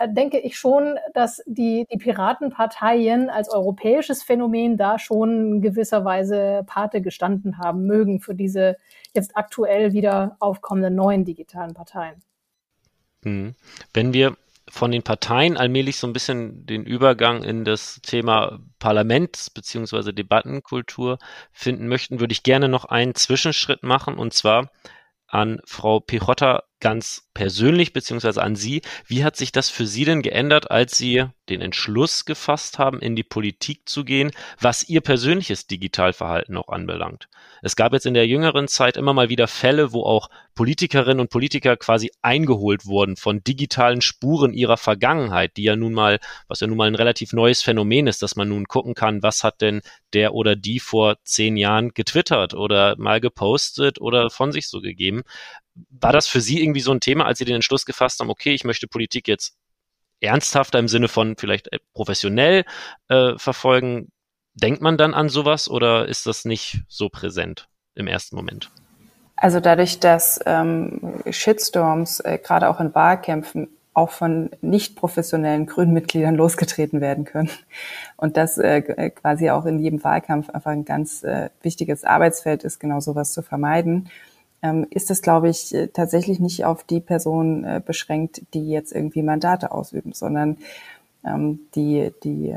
denke ich schon, dass die, die Piratenparteien als europäisches Phänomen da schon in gewisser Weise Pate gestanden haben mögen für diese jetzt aktuell wieder aufkommenden neuen digitalen Parteien. Hm. Wenn wir von den Parteien allmählich so ein bisschen den Übergang in das Thema Parlaments- bzw. Debattenkultur finden möchten, würde ich gerne noch einen Zwischenschritt machen und zwar an Frau Pichotta ganz persönlich beziehungsweise an Sie. Wie hat sich das für Sie denn geändert, als Sie den Entschluss gefasst haben, in die Politik zu gehen, was Ihr persönliches Digitalverhalten auch anbelangt? Es gab jetzt in der jüngeren Zeit immer mal wieder Fälle, wo auch Politikerinnen und Politiker quasi eingeholt wurden von digitalen Spuren ihrer Vergangenheit, die ja nun mal, was ja nun mal ein relativ neues Phänomen ist, dass man nun gucken kann, was hat denn der oder die vor zehn Jahren getwittert oder mal gepostet oder von sich so gegeben. War das für Sie irgendwie so ein Thema, als Sie den Entschluss gefasst haben, okay, ich möchte Politik jetzt ernsthafter im Sinne von vielleicht äh, professionell äh, verfolgen? Denkt man dann an sowas oder ist das nicht so präsent im ersten Moment? Also dadurch, dass ähm, Shitstorms äh, gerade auch in Wahlkämpfen auch von nicht professionellen Grünmitgliedern losgetreten werden können. <laughs> Und das äh, quasi auch in jedem Wahlkampf einfach ein ganz äh, wichtiges Arbeitsfeld ist, genau sowas zu vermeiden ist das, glaube ich, äh, tatsächlich nicht auf die Personen äh, beschränkt, die jetzt irgendwie Mandate ausüben, sondern ähm, die, die,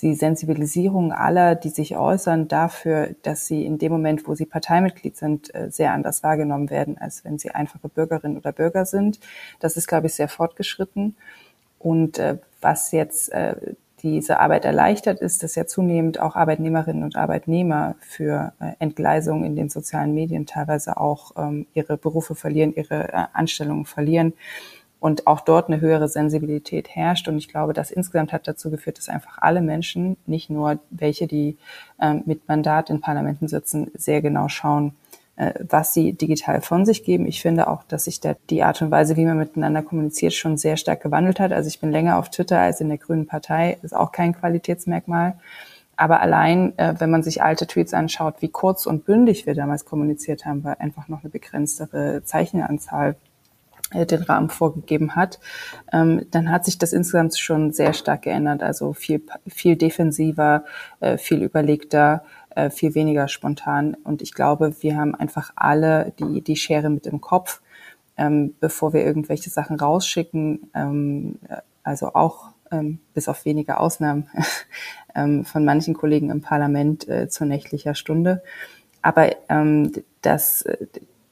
die Sensibilisierung aller, die sich äußern dafür, dass sie in dem Moment, wo sie Parteimitglied sind, äh, sehr anders wahrgenommen werden, als wenn sie einfache Bürgerinnen oder Bürger sind. Das ist, glaube ich, sehr fortgeschritten. Und äh, was jetzt äh, diese Arbeit erleichtert, ist, dass ja zunehmend auch Arbeitnehmerinnen und Arbeitnehmer für äh, Entgleisungen in den sozialen Medien teilweise auch ähm, ihre Berufe verlieren, ihre äh, Anstellungen verlieren und auch dort eine höhere Sensibilität herrscht. Und ich glaube, das insgesamt hat dazu geführt, dass einfach alle Menschen, nicht nur welche, die ähm, mit Mandat in Parlamenten sitzen, sehr genau schauen, was sie digital von sich geben. Ich finde auch, dass sich da die Art und Weise, wie man miteinander kommuniziert, schon sehr stark gewandelt hat. Also ich bin länger auf Twitter als in der Grünen Partei, ist auch kein Qualitätsmerkmal. Aber allein, äh, wenn man sich alte Tweets anschaut, wie kurz und bündig wir damals kommuniziert haben, weil einfach noch eine begrenztere Zeichenanzahl äh, den Rahmen vorgegeben hat, ähm, dann hat sich das insgesamt schon sehr stark geändert. Also viel, viel defensiver, viel überlegter, äh, viel weniger spontan. Und ich glaube, wir haben einfach alle die, die Schere mit im Kopf, ähm, bevor wir irgendwelche Sachen rausschicken. Ähm, also auch ähm, bis auf wenige Ausnahmen <laughs> ähm, von manchen Kollegen im Parlament äh, zu nächtlicher Stunde. Aber ähm, das, äh,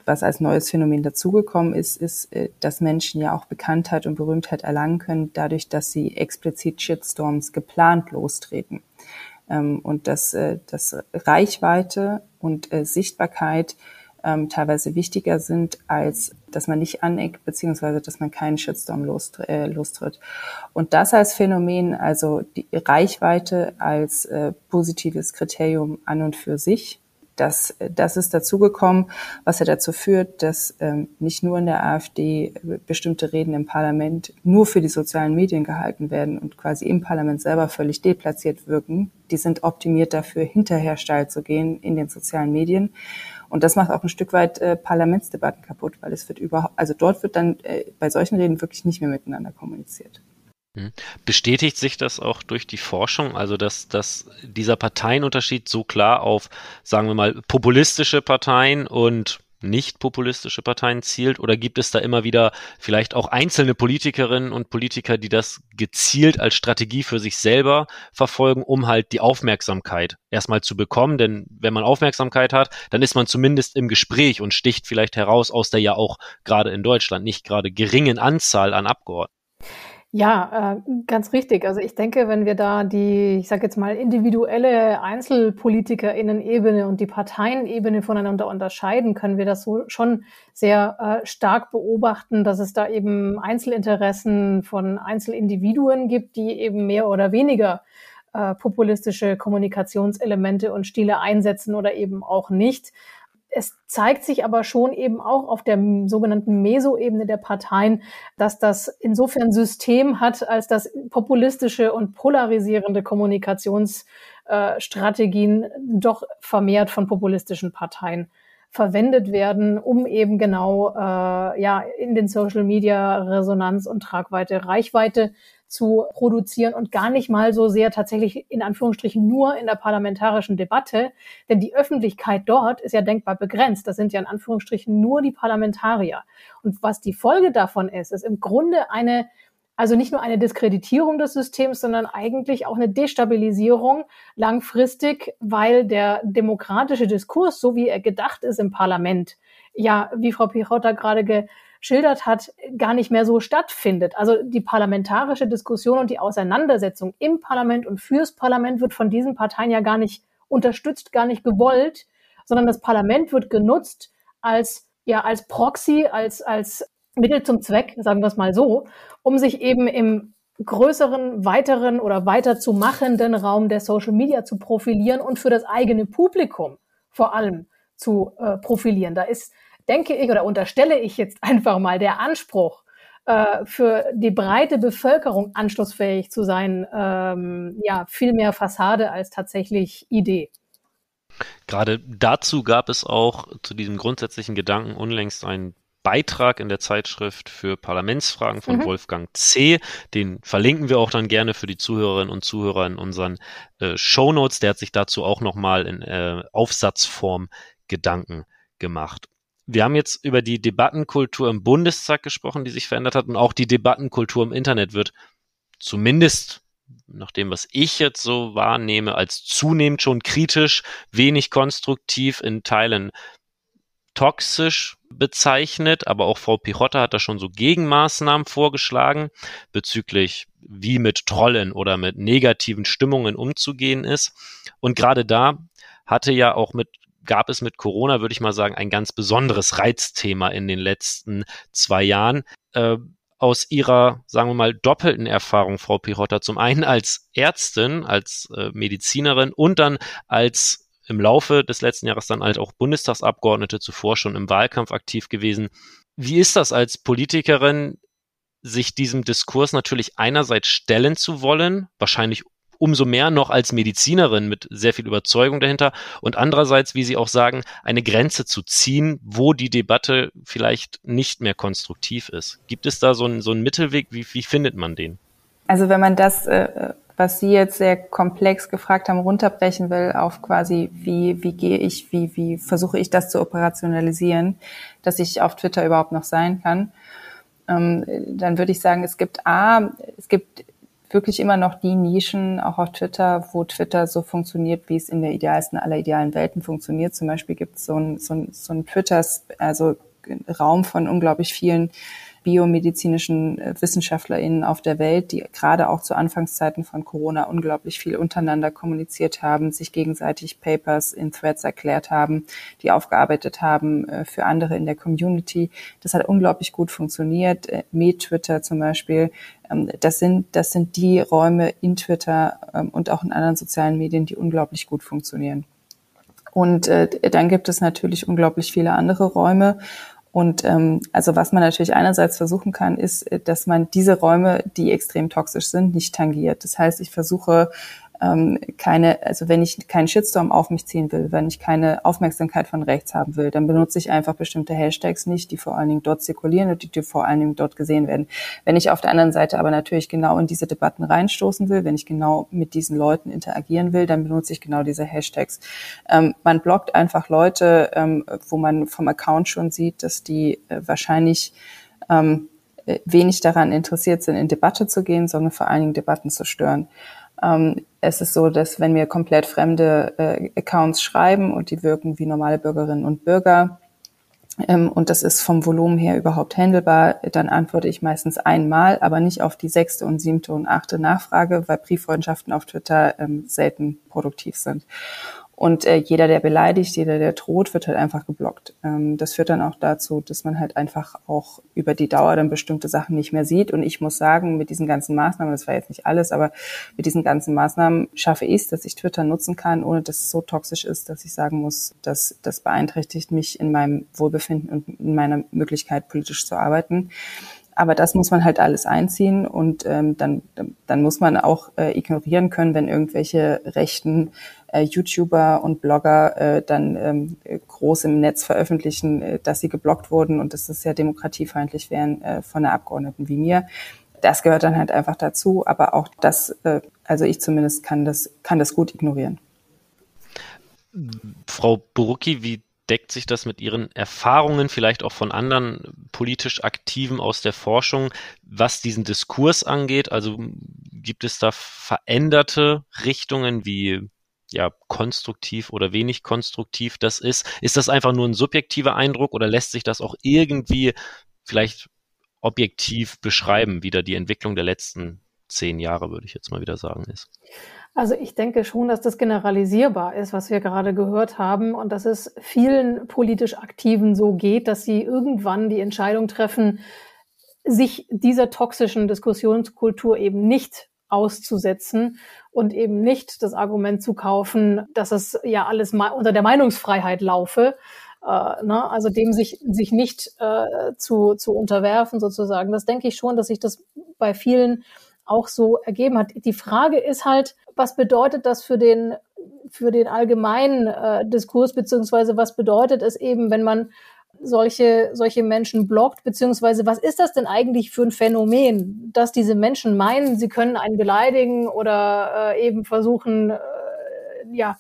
was als neues Phänomen dazugekommen ist, ist, äh, dass Menschen ja auch Bekanntheit und Berühmtheit erlangen können, dadurch, dass sie explizit Shitstorms geplant lostreten. Ähm, und dass, äh, dass Reichweite und Sichtbarkeit ähm, teilweise wichtiger sind, als dass man nicht aneckt, beziehungsweise dass man keinen Shitstorm lostritt. Äh, lostritt. Und das als Phänomen, also die Reichweite als äh, positives Kriterium an und für sich, das, das ist dazugekommen, was ja dazu führt, dass ähm, nicht nur in der AfD bestimmte Reden im Parlament nur für die sozialen Medien gehalten werden und quasi im Parlament selber völlig deplatziert wirken. Die sind optimiert dafür, hinterher steil zu gehen in den sozialen Medien. Und das macht auch ein Stück weit äh, Parlamentsdebatten kaputt, weil es wird überhaupt, also dort wird dann äh, bei solchen Reden wirklich nicht mehr miteinander kommuniziert. Bestätigt sich das auch durch die Forschung, also dass, dass dieser Parteienunterschied so klar auf, sagen wir mal, populistische Parteien und nicht populistische Parteien zielt? Oder gibt es da immer wieder vielleicht auch einzelne Politikerinnen und Politiker, die das gezielt als Strategie für sich selber verfolgen, um halt die Aufmerksamkeit erstmal zu bekommen? Denn wenn man Aufmerksamkeit hat, dann ist man zumindest im Gespräch und sticht vielleicht heraus aus der ja auch gerade in Deutschland nicht gerade geringen Anzahl an Abgeordneten. Ja, äh, ganz richtig. Also ich denke, wenn wir da die, ich sage jetzt mal, individuelle Einzelpolitikerinnen-Ebene und die Parteienebene voneinander unterscheiden, können wir das so schon sehr äh, stark beobachten, dass es da eben Einzelinteressen von Einzelindividuen gibt, die eben mehr oder weniger äh, populistische Kommunikationselemente und Stile einsetzen oder eben auch nicht es zeigt sich aber schon eben auch auf der sogenannten Meso-Ebene der Parteien, dass das insofern System hat, als dass populistische und polarisierende Kommunikationsstrategien äh, doch vermehrt von populistischen Parteien verwendet werden, um eben genau äh, ja in den Social Media Resonanz und Tragweite, Reichweite zu produzieren und gar nicht mal so sehr tatsächlich in Anführungsstrichen nur in der parlamentarischen Debatte, denn die Öffentlichkeit dort ist ja denkbar begrenzt. Das sind ja in Anführungsstrichen nur die Parlamentarier. Und was die Folge davon ist, ist im Grunde eine also nicht nur eine Diskreditierung des Systems, sondern eigentlich auch eine Destabilisierung langfristig, weil der demokratische Diskurs, so wie er gedacht ist im Parlament, ja, wie Frau Pichotta gerade geschildert hat, gar nicht mehr so stattfindet. Also die parlamentarische Diskussion und die Auseinandersetzung im Parlament und fürs Parlament wird von diesen Parteien ja gar nicht unterstützt, gar nicht gewollt, sondern das Parlament wird genutzt als ja als Proxy, als als Mittel zum Zweck, sagen wir es mal so, um sich eben im größeren, weiteren oder weiter zu machenden Raum der Social Media zu profilieren und für das eigene Publikum vor allem zu äh, profilieren. Da ist denke ich oder unterstelle ich jetzt <laughs> einfach mal der Anspruch, äh, für die breite Bevölkerung anschlussfähig zu sein, ähm, ja, viel mehr Fassade als tatsächlich Idee. Gerade dazu gab es auch zu diesem grundsätzlichen Gedanken unlängst einen Beitrag in der Zeitschrift für Parlamentsfragen von mhm. Wolfgang C. Den verlinken wir auch dann gerne für die Zuhörerinnen und Zuhörer in unseren äh, Show Notes. Der hat sich dazu auch nochmal in äh, Aufsatzform Gedanken gemacht wir haben jetzt über die Debattenkultur im Bundestag gesprochen, die sich verändert hat und auch die Debattenkultur im Internet wird zumindest nach dem, was ich jetzt so wahrnehme, als zunehmend schon kritisch, wenig konstruktiv, in Teilen toxisch bezeichnet, aber auch Frau Pichotta hat da schon so Gegenmaßnahmen vorgeschlagen bezüglich wie mit Trollen oder mit negativen Stimmungen umzugehen ist. Und gerade da hatte ja auch mit gab es mit Corona, würde ich mal sagen, ein ganz besonderes Reizthema in den letzten zwei Jahren. Äh, aus Ihrer, sagen wir mal, doppelten Erfahrung, Frau Pirotta, zum einen als Ärztin, als äh, Medizinerin und dann als im Laufe des letzten Jahres dann halt auch Bundestagsabgeordnete zuvor schon im Wahlkampf aktiv gewesen. Wie ist das als Politikerin, sich diesem Diskurs natürlich einerseits stellen zu wollen, wahrscheinlich umso mehr noch als Medizinerin mit sehr viel Überzeugung dahinter und andererseits, wie Sie auch sagen, eine Grenze zu ziehen, wo die Debatte vielleicht nicht mehr konstruktiv ist. Gibt es da so einen, so einen Mittelweg? Wie, wie findet man den? Also wenn man das, äh, was Sie jetzt sehr komplex gefragt haben, runterbrechen will auf quasi, wie, wie gehe ich, wie, wie versuche ich das zu operationalisieren, dass ich auf Twitter überhaupt noch sein kann, ähm, dann würde ich sagen, es gibt A, es gibt wirklich immer noch die Nischen, auch auf Twitter, wo Twitter so funktioniert, wie es in der idealsten aller idealen Welten funktioniert. Zum Beispiel gibt es so ein, so ein, so ein Twitters, also Raum von unglaublich vielen biomedizinischen äh, WissenschaftlerInnen auf der Welt, die gerade auch zu Anfangszeiten von Corona unglaublich viel untereinander kommuniziert haben, sich gegenseitig Papers in Threads erklärt haben, die aufgearbeitet haben äh, für andere in der Community. Das hat unglaublich gut funktioniert. Äh, Med Twitter zum Beispiel. Ähm, das sind, das sind die Räume in Twitter ähm, und auch in anderen sozialen Medien, die unglaublich gut funktionieren. Und äh, dann gibt es natürlich unglaublich viele andere Räume. Und ähm, also was man natürlich einerseits versuchen kann, ist, äh, dass man diese Räume, die extrem toxisch sind, nicht tangiert. Das heißt, ich versuche ähm, keine, also wenn ich keinen Shitstorm auf mich ziehen will, wenn ich keine Aufmerksamkeit von rechts haben will, dann benutze ich einfach bestimmte Hashtags nicht, die vor allen Dingen dort zirkulieren und die, die vor allen Dingen dort gesehen werden. Wenn ich auf der anderen Seite aber natürlich genau in diese Debatten reinstoßen will, wenn ich genau mit diesen Leuten interagieren will, dann benutze ich genau diese Hashtags. Ähm, man blockt einfach Leute, ähm, wo man vom Account schon sieht, dass die äh, wahrscheinlich ähm, äh, wenig daran interessiert sind, in Debatte zu gehen, sondern vor allen Dingen Debatten zu stören. Ähm, es ist so, dass wenn wir komplett fremde äh, Accounts schreiben und die wirken wie normale Bürgerinnen und Bürger, ähm, und das ist vom Volumen her überhaupt handelbar, dann antworte ich meistens einmal, aber nicht auf die sechste und siebte und achte Nachfrage, weil Brieffreundschaften auf Twitter ähm, selten produktiv sind. Und äh, jeder, der beleidigt, jeder, der droht, wird halt einfach geblockt. Ähm, das führt dann auch dazu, dass man halt einfach auch über die Dauer dann bestimmte Sachen nicht mehr sieht. Und ich muss sagen, mit diesen ganzen Maßnahmen, das war jetzt nicht alles, aber mit diesen ganzen Maßnahmen schaffe ich es, dass ich Twitter nutzen kann, ohne dass es so toxisch ist, dass ich sagen muss, dass das beeinträchtigt mich in meinem Wohlbefinden und in meiner Möglichkeit, politisch zu arbeiten. Aber das muss man halt alles einziehen und ähm, dann, dann muss man auch äh, ignorieren können, wenn irgendwelche rechten äh, YouTuber und Blogger äh, dann ähm, groß im Netz veröffentlichen, äh, dass sie geblockt wurden und dass das sehr demokratiefeindlich wären äh, von der Abgeordneten wie mir. Das gehört dann halt einfach dazu, aber auch das, äh, also ich zumindest kann das, kann das gut ignorieren. Frau Burucki, wie deckt sich das mit Ihren Erfahrungen, vielleicht auch von anderen politisch Aktiven aus der Forschung, was diesen Diskurs angeht? Also gibt es da veränderte Richtungen, wie ja, konstruktiv oder wenig konstruktiv das ist? Ist das einfach nur ein subjektiver Eindruck oder lässt sich das auch irgendwie vielleicht objektiv beschreiben, wie da die Entwicklung der letzten zehn Jahre, würde ich jetzt mal wieder sagen, ist? Also ich denke schon, dass das generalisierbar ist, was wir gerade gehört haben und dass es vielen politisch Aktiven so geht, dass sie irgendwann die Entscheidung treffen, sich dieser toxischen Diskussionskultur eben nicht auszusetzen und eben nicht das Argument zu kaufen, dass es ja alles unter der Meinungsfreiheit laufe, äh, ne? also dem sich, sich nicht äh, zu, zu unterwerfen sozusagen. Das denke ich schon, dass sich das bei vielen auch so ergeben hat. Die Frage ist halt, was bedeutet das für den, für den allgemeinen äh, Diskurs, beziehungsweise was bedeutet es eben, wenn man solche, solche Menschen blockt, beziehungsweise was ist das denn eigentlich für ein Phänomen, dass diese Menschen meinen, sie können einen beleidigen oder äh, eben versuchen, äh, ja,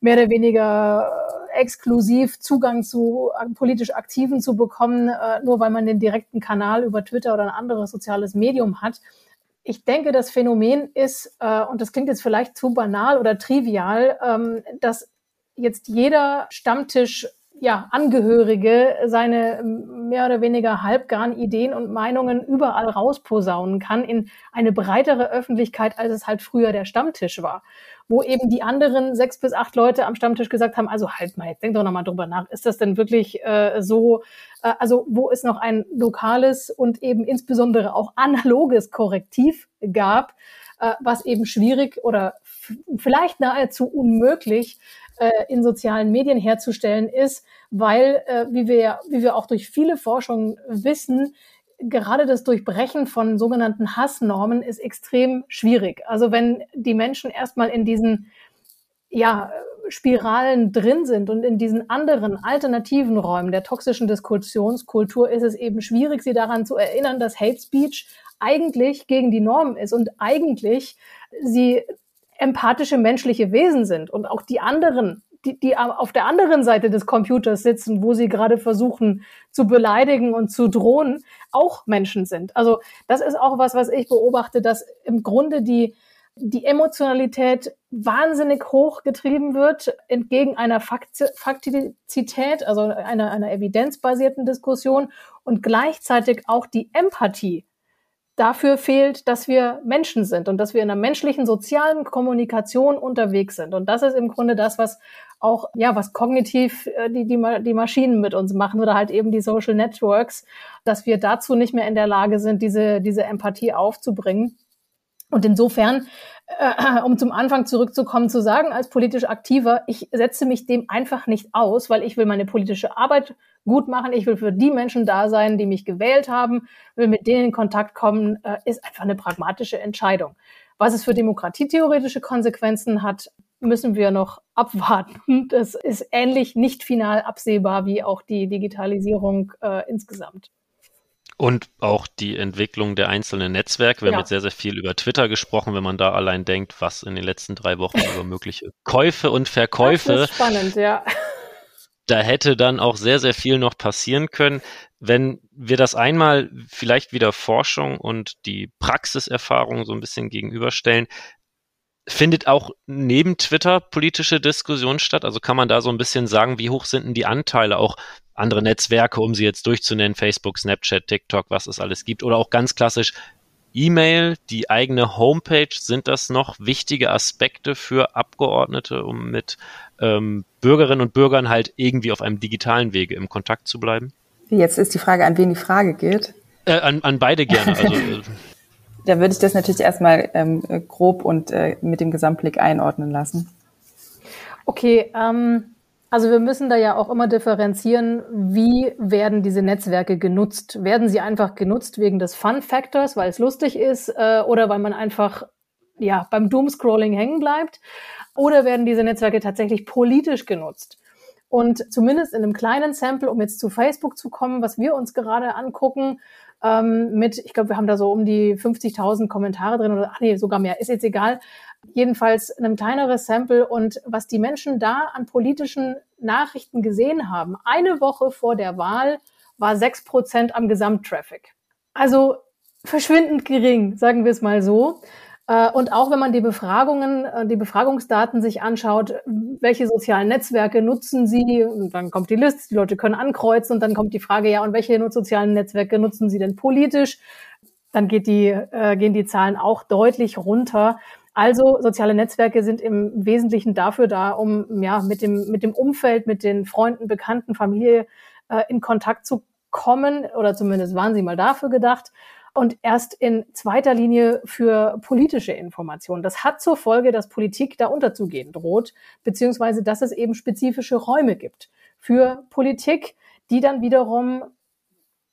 mehr oder weniger exklusiv Zugang zu äh, politisch Aktiven zu bekommen, äh, nur weil man den direkten Kanal über Twitter oder ein anderes soziales Medium hat. Ich denke, das Phänomen ist, äh, und das klingt jetzt vielleicht zu banal oder trivial, ähm, dass jetzt jeder Stammtisch ja, Angehörige seine mehr oder weniger halbgarn Ideen und Meinungen überall rausposaunen kann in eine breitere Öffentlichkeit, als es halt früher der Stammtisch war. Wo eben die anderen sechs bis acht Leute am Stammtisch gesagt haben, also halt mal, jetzt denk doch nochmal drüber nach, ist das denn wirklich äh, so, äh, also wo es noch ein lokales und eben insbesondere auch analoges Korrektiv gab, äh, was eben schwierig oder vielleicht nahezu unmöglich äh, in sozialen Medien herzustellen ist, weil, äh, wie, wir, wie wir auch durch viele Forschungen wissen, gerade das Durchbrechen von sogenannten Hassnormen ist extrem schwierig. Also wenn die Menschen erstmal in diesen ja, Spiralen drin sind und in diesen anderen alternativen Räumen der toxischen Diskussionskultur ist es eben schwierig, sie daran zu erinnern, dass Hate Speech eigentlich gegen die Norm ist und eigentlich sie empathische menschliche Wesen sind und auch die anderen die, die auf der anderen Seite des Computers sitzen, wo sie gerade versuchen zu beleidigen und zu drohen, auch Menschen sind. Also das ist auch was, was ich beobachte, dass im Grunde die, die Emotionalität wahnsinnig hoch getrieben wird, entgegen einer Faktizität, also einer, einer evidenzbasierten Diskussion und gleichzeitig auch die Empathie dafür fehlt, dass wir Menschen sind und dass wir in einer menschlichen sozialen Kommunikation unterwegs sind. Und das ist im Grunde das, was auch, ja, was kognitiv äh, die, die, die Maschinen mit uns machen oder halt eben die Social Networks, dass wir dazu nicht mehr in der Lage sind, diese, diese Empathie aufzubringen. Und insofern, äh, um zum Anfang zurückzukommen, zu sagen, als politisch Aktiver, ich setze mich dem einfach nicht aus, weil ich will meine politische Arbeit gut machen. Ich will für die Menschen da sein, die mich gewählt haben, will mit denen in Kontakt kommen, äh, ist einfach eine pragmatische Entscheidung. Was es für demokratietheoretische Konsequenzen hat, müssen wir noch abwarten. Das ist ähnlich nicht final absehbar wie auch die Digitalisierung äh, insgesamt. Und auch die Entwicklung der einzelnen Netzwerke. Wir ja. haben jetzt sehr, sehr viel über Twitter gesprochen, wenn man da allein denkt, was in den letzten drei Wochen <laughs> über mögliche Käufe und Verkäufe. Das ist spannend, ja <laughs> da hätte dann auch sehr, sehr viel noch passieren können. Wenn wir das einmal vielleicht wieder Forschung und die Praxiserfahrung so ein bisschen gegenüberstellen, findet auch neben Twitter politische Diskussion statt? Also kann man da so ein bisschen sagen, wie hoch sind denn die Anteile auch andere Netzwerke, um sie jetzt durchzunennen, Facebook, Snapchat, TikTok, was es alles gibt, oder auch ganz klassisch E-Mail, die eigene Homepage, sind das noch wichtige Aspekte für Abgeordnete, um mit ähm, Bürgerinnen und Bürgern halt irgendwie auf einem digitalen Wege im Kontakt zu bleiben? Jetzt ist die Frage, an wen die Frage geht. Äh, an, an beide gerne. Also, <laughs> da würde ich das natürlich erstmal ähm, grob und äh, mit dem Gesamtblick einordnen lassen. Okay, ähm, also wir müssen da ja auch immer differenzieren, wie werden diese Netzwerke genutzt? Werden sie einfach genutzt wegen des Fun Factors, weil es lustig ist, äh, oder weil man einfach ja beim Doomscrolling hängen bleibt? Oder werden diese Netzwerke tatsächlich politisch genutzt? Und zumindest in einem kleinen Sample, um jetzt zu Facebook zu kommen, was wir uns gerade angucken, ähm, mit, ich glaube, wir haben da so um die 50.000 Kommentare drin oder, ach nee, sogar mehr, ist jetzt egal. Jedenfalls einem kleineres Sample und was die Menschen da an politischen Nachrichten gesehen haben, eine Woche vor der Wahl war sechs Prozent am Gesamttraffic. Also verschwindend gering, sagen wir es mal so. Äh, und auch wenn man die Befragungen, äh, die Befragungsdaten sich anschaut, welche sozialen Netzwerke nutzen Sie? Und dann kommt die Liste, die Leute können ankreuzen und dann kommt die Frage, ja, und welche sozialen Netzwerke nutzen Sie denn politisch? Dann geht die, äh, gehen die Zahlen auch deutlich runter. Also soziale Netzwerke sind im Wesentlichen dafür da, um ja mit dem mit dem Umfeld, mit den Freunden, Bekannten, Familie äh, in Kontakt zu kommen oder zumindest waren sie mal dafür gedacht und erst in zweiter Linie für politische Informationen. Das hat zur Folge, dass Politik da unterzugehen droht, beziehungsweise dass es eben spezifische Räume gibt für Politik, die dann wiederum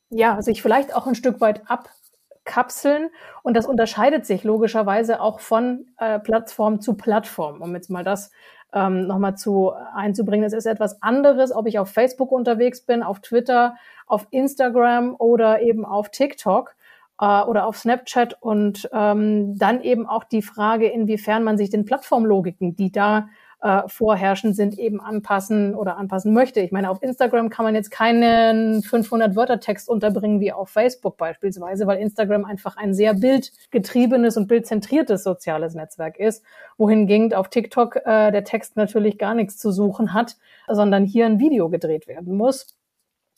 ja, sich vielleicht auch ein Stück weit abkapseln. Und das unterscheidet sich logischerweise auch von äh, Plattform zu Plattform, um jetzt mal das ähm, nochmal zu einzubringen. Es ist etwas anderes, ob ich auf Facebook unterwegs bin, auf Twitter, auf Instagram oder eben auf TikTok äh, oder auf Snapchat und ähm, dann eben auch die Frage, inwiefern man sich den Plattformlogiken, die da äh, vorherrschen sind, eben anpassen oder anpassen möchte. Ich meine, auf Instagram kann man jetzt keinen 500 Wörter Text unterbringen wie auf Facebook beispielsweise, weil Instagram einfach ein sehr bildgetriebenes und bildzentriertes soziales Netzwerk ist, wohingegen auf TikTok äh, der Text natürlich gar nichts zu suchen hat, sondern hier ein Video gedreht werden muss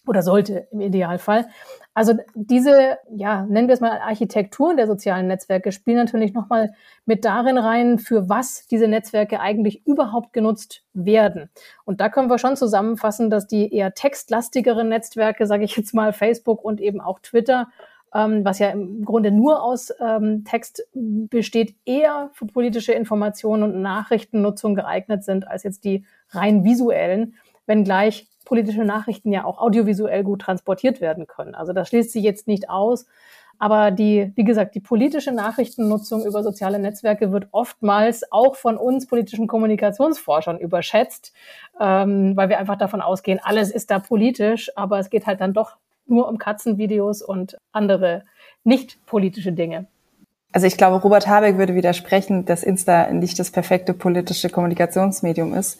oder sollte im Idealfall. Also diese, ja, nennen wir es mal Architekturen der sozialen Netzwerke spielen natürlich nochmal mit darin rein, für was diese Netzwerke eigentlich überhaupt genutzt werden. Und da können wir schon zusammenfassen, dass die eher textlastigeren Netzwerke, sage ich jetzt mal Facebook und eben auch Twitter, ähm, was ja im Grunde nur aus ähm, Text besteht, eher für politische Informationen und Nachrichtennutzung geeignet sind als jetzt die rein visuellen, wenngleich politische Nachrichten ja auch audiovisuell gut transportiert werden können. Also das schließt sich jetzt nicht aus. Aber die, wie gesagt, die politische Nachrichtennutzung über soziale Netzwerke wird oftmals auch von uns politischen Kommunikationsforschern überschätzt, ähm, weil wir einfach davon ausgehen, alles ist da politisch, aber es geht halt dann doch nur um Katzenvideos und andere nicht politische Dinge. Also ich glaube, Robert Habeck würde widersprechen, dass Insta nicht das perfekte politische Kommunikationsmedium ist.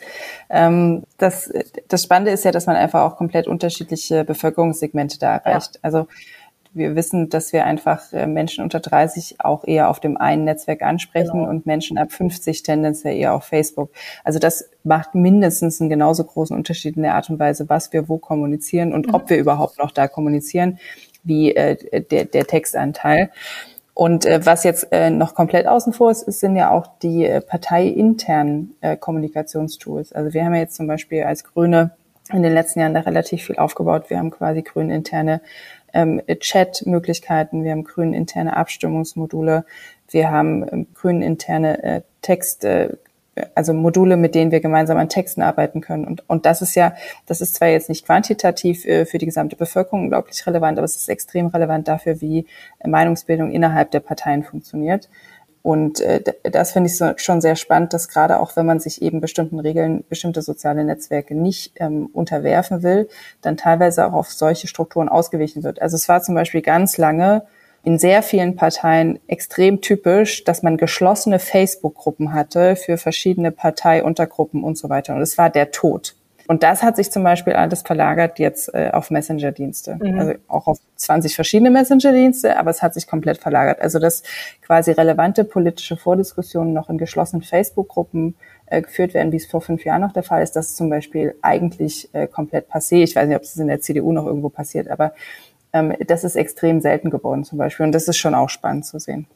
Ähm, das, das Spannende ist ja, dass man einfach auch komplett unterschiedliche Bevölkerungssegmente da erreicht. Ja. Also wir wissen, dass wir einfach äh, Menschen unter 30 auch eher auf dem einen Netzwerk ansprechen genau. und Menschen ab 50 tendenziell eher auf Facebook. Also das macht mindestens einen genauso großen Unterschied in der Art und Weise, was wir wo kommunizieren und mhm. ob wir überhaupt noch da kommunizieren, wie äh, der, der Textanteil. Und äh, was jetzt äh, noch komplett außen vor ist, ist sind ja auch die äh, parteiinternen äh, Kommunikationstools. Also wir haben ja jetzt zum Beispiel als Grüne in den letzten Jahren da relativ viel aufgebaut. Wir haben quasi grüne interne ähm, Chat-Möglichkeiten, wir haben grüne interne Abstimmungsmodule, wir haben ähm, grüne interne äh, Text, äh, also Module, mit denen wir gemeinsam an Texten arbeiten können. Und, und das ist ja, das ist zwar jetzt nicht quantitativ äh, für die gesamte Bevölkerung unglaublich relevant, aber es ist extrem relevant dafür, wie Meinungsbildung innerhalb der Parteien funktioniert. Und äh, das finde ich so, schon sehr spannend, dass gerade auch wenn man sich eben bestimmten Regeln, bestimmte soziale Netzwerke nicht ähm, unterwerfen will, dann teilweise auch auf solche Strukturen ausgewichen wird. Also es war zum Beispiel ganz lange in sehr vielen Parteien extrem typisch, dass man geschlossene Facebook-Gruppen hatte für verschiedene Parteiuntergruppen und so weiter. Und es war der Tod. Und das hat sich zum Beispiel alles verlagert jetzt äh, auf Messenger-Dienste. Mhm. Also auch auf 20 verschiedene Messenger-Dienste, aber es hat sich komplett verlagert. Also dass quasi relevante politische Vordiskussionen noch in geschlossenen Facebook-Gruppen äh, geführt werden, wie es vor fünf Jahren noch der Fall ist, das ist zum Beispiel eigentlich äh, komplett passé. Ich weiß nicht, ob es in der CDU noch irgendwo passiert, aber das ist extrem selten geworden zum Beispiel. Und das ist schon auch spannend zu sehen.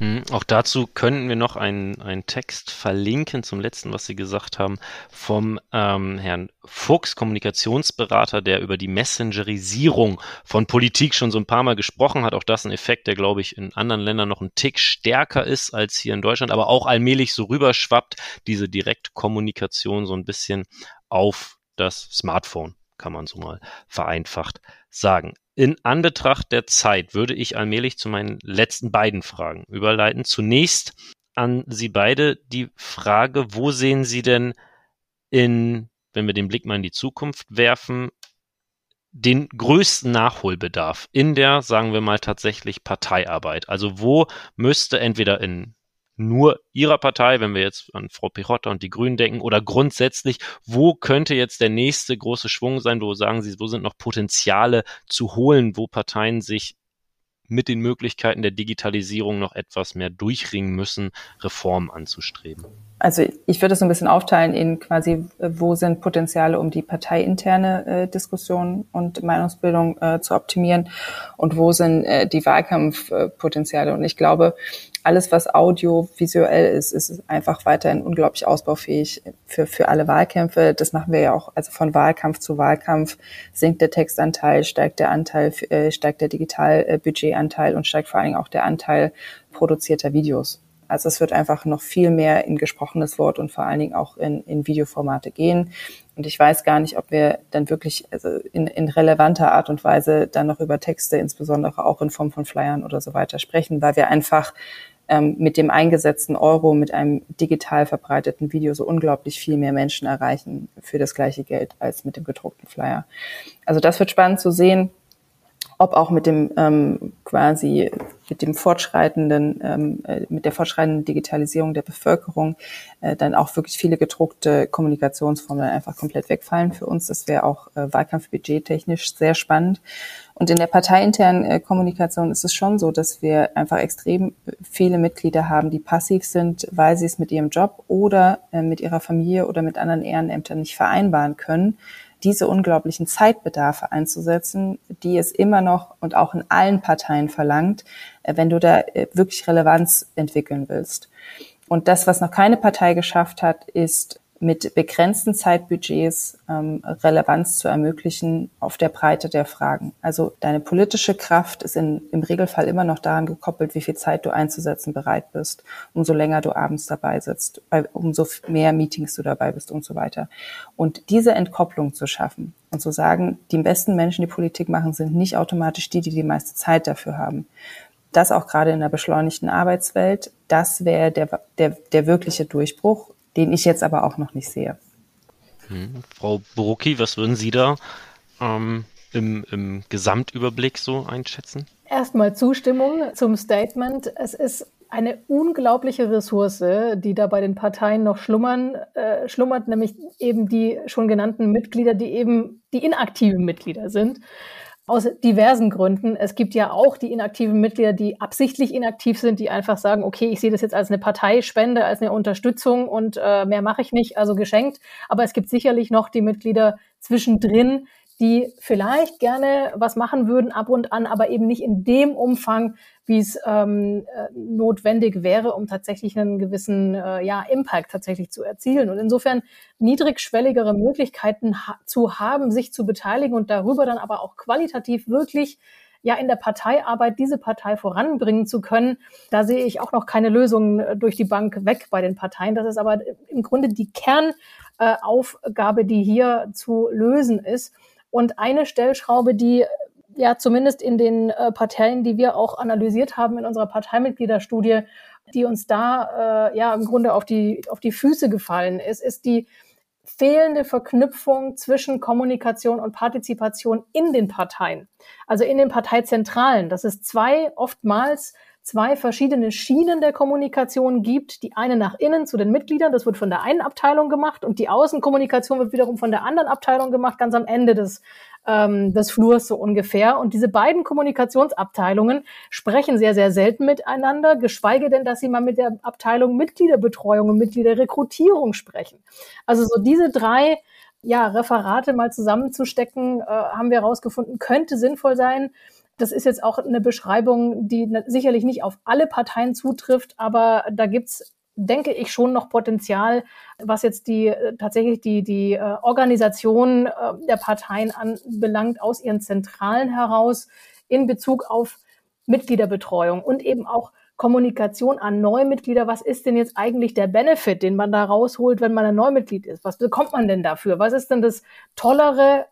Hm, auch dazu könnten wir noch einen, einen Text verlinken zum letzten, was Sie gesagt haben, vom ähm, Herrn Fuchs, Kommunikationsberater, der über die Messengerisierung von Politik schon so ein paar Mal gesprochen hat. Auch das ein Effekt, der, glaube ich, in anderen Ländern noch ein Tick stärker ist als hier in Deutschland, aber auch allmählich so rüberschwappt, diese Direktkommunikation so ein bisschen auf das Smartphone, kann man so mal vereinfacht sagen. In Anbetracht der Zeit würde ich allmählich zu meinen letzten beiden Fragen überleiten. Zunächst an Sie beide die Frage, wo sehen Sie denn in, wenn wir den Blick mal in die Zukunft werfen, den größten Nachholbedarf in der, sagen wir mal, tatsächlich Parteiarbeit? Also wo müsste entweder in nur Ihrer Partei, wenn wir jetzt an Frau Pirotta und die Grünen denken, oder grundsätzlich, wo könnte jetzt der nächste große Schwung sein, wo sagen Sie, wo sind noch Potenziale zu holen, wo Parteien sich mit den Möglichkeiten der Digitalisierung noch etwas mehr durchringen müssen, Reformen anzustreben? Also ich würde es so ein bisschen aufteilen in quasi, wo sind Potenziale, um die parteiinterne äh, Diskussion und Meinungsbildung äh, zu optimieren und wo sind äh, die Wahlkampfpotenziale. Und ich glaube, alles, was audiovisuell ist, ist einfach weiterhin unglaublich ausbaufähig für, für alle Wahlkämpfe. Das machen wir ja auch, also von Wahlkampf zu Wahlkampf sinkt der Textanteil, steigt der Anteil, äh, steigt der Digitalbudgetanteil und steigt vor allen Dingen auch der Anteil produzierter Videos. Also es wird einfach noch viel mehr in gesprochenes Wort und vor allen Dingen auch in, in Videoformate gehen. Und ich weiß gar nicht, ob wir dann wirklich also in, in relevanter Art und Weise dann noch über Texte, insbesondere auch in Form von Flyern oder so weiter sprechen, weil wir einfach ähm, mit dem eingesetzten Euro, mit einem digital verbreiteten Video so unglaublich viel mehr Menschen erreichen für das gleiche Geld als mit dem gedruckten Flyer. Also das wird spannend zu sehen, ob auch mit dem ähm, quasi mit dem fortschreitenden, ähm, äh, mit der fortschreitenden Digitalisierung der Bevölkerung äh, dann auch wirklich viele gedruckte Kommunikationsformen einfach komplett wegfallen für uns. Das wäre auch äh, wahlkampfbudgettechnisch sehr spannend. Und in der parteiinternen äh, Kommunikation ist es schon so, dass wir einfach extrem viele Mitglieder haben, die passiv sind, weil sie es mit ihrem Job oder äh, mit ihrer Familie oder mit anderen Ehrenämtern nicht vereinbaren können diese unglaublichen Zeitbedarfe einzusetzen, die es immer noch und auch in allen Parteien verlangt, äh, wenn du da äh, wirklich Relevanz entwickeln willst. Und das, was noch keine Partei geschafft hat, ist mit begrenzten Zeitbudgets ähm, Relevanz zu ermöglichen auf der Breite der Fragen. Also deine politische Kraft ist in, im Regelfall immer noch daran gekoppelt, wie viel Zeit du einzusetzen bereit bist. Umso länger du abends dabei sitzt, umso mehr Meetings du dabei bist und so weiter. Und diese Entkopplung zu schaffen und zu sagen, die besten Menschen, die Politik machen, sind nicht automatisch die, die die meiste Zeit dafür haben. Das auch gerade in der beschleunigten Arbeitswelt, das wäre der, der, der wirkliche Durchbruch den ich jetzt aber auch noch nicht sehe. Hm. Frau Brucki, was würden Sie da ähm, im, im Gesamtüberblick so einschätzen? Erstmal Zustimmung zum Statement. Es ist eine unglaubliche Ressource, die da bei den Parteien noch schlummern, äh, schlummert, nämlich eben die schon genannten Mitglieder, die eben die inaktiven Mitglieder sind. Aus diversen Gründen. Es gibt ja auch die inaktiven Mitglieder, die absichtlich inaktiv sind, die einfach sagen, okay, ich sehe das jetzt als eine Parteispende, als eine Unterstützung und äh, mehr mache ich nicht, also geschenkt. Aber es gibt sicherlich noch die Mitglieder zwischendrin, die vielleicht gerne was machen würden ab und an, aber eben nicht in dem Umfang, wie es ähm, äh, notwendig wäre, um tatsächlich einen gewissen äh, ja, Impact tatsächlich zu erzielen. Und insofern niedrigschwelligere Möglichkeiten ha zu haben, sich zu beteiligen und darüber dann aber auch qualitativ wirklich ja in der Parteiarbeit diese Partei voranbringen zu können. Da sehe ich auch noch keine Lösungen äh, durch die Bank weg bei den Parteien. Das ist aber im Grunde die Kernaufgabe, die hier zu lösen ist. Und eine Stellschraube, die ja zumindest in den äh, Parteien, die wir auch analysiert haben in unserer Parteimitgliederstudie, die uns da äh, ja im Grunde auf die, auf die Füße gefallen ist, ist die fehlende Verknüpfung zwischen Kommunikation und Partizipation in den Parteien, also in den Parteizentralen. Das ist zwei oftmals zwei verschiedene Schienen der Kommunikation gibt. Die eine nach innen zu den Mitgliedern, das wird von der einen Abteilung gemacht und die Außenkommunikation wird wiederum von der anderen Abteilung gemacht, ganz am Ende des, ähm, des Flurs so ungefähr. Und diese beiden Kommunikationsabteilungen sprechen sehr, sehr selten miteinander, geschweige denn, dass sie mal mit der Abteilung Mitgliederbetreuung und Mitgliederrekrutierung sprechen. Also so diese drei ja, Referate mal zusammenzustecken, äh, haben wir herausgefunden, könnte sinnvoll sein. Das ist jetzt auch eine Beschreibung, die sicherlich nicht auf alle Parteien zutrifft, aber da gibt's denke ich schon noch Potenzial, was jetzt die äh, tatsächlich die die äh, Organisation äh, der Parteien anbelangt aus ihren Zentralen heraus in Bezug auf Mitgliederbetreuung und eben auch Kommunikation an Neumitglieder. Was ist denn jetzt eigentlich der Benefit, den man da rausholt, wenn man ein Neumitglied ist? Was bekommt man denn dafür? Was ist denn das Tollere,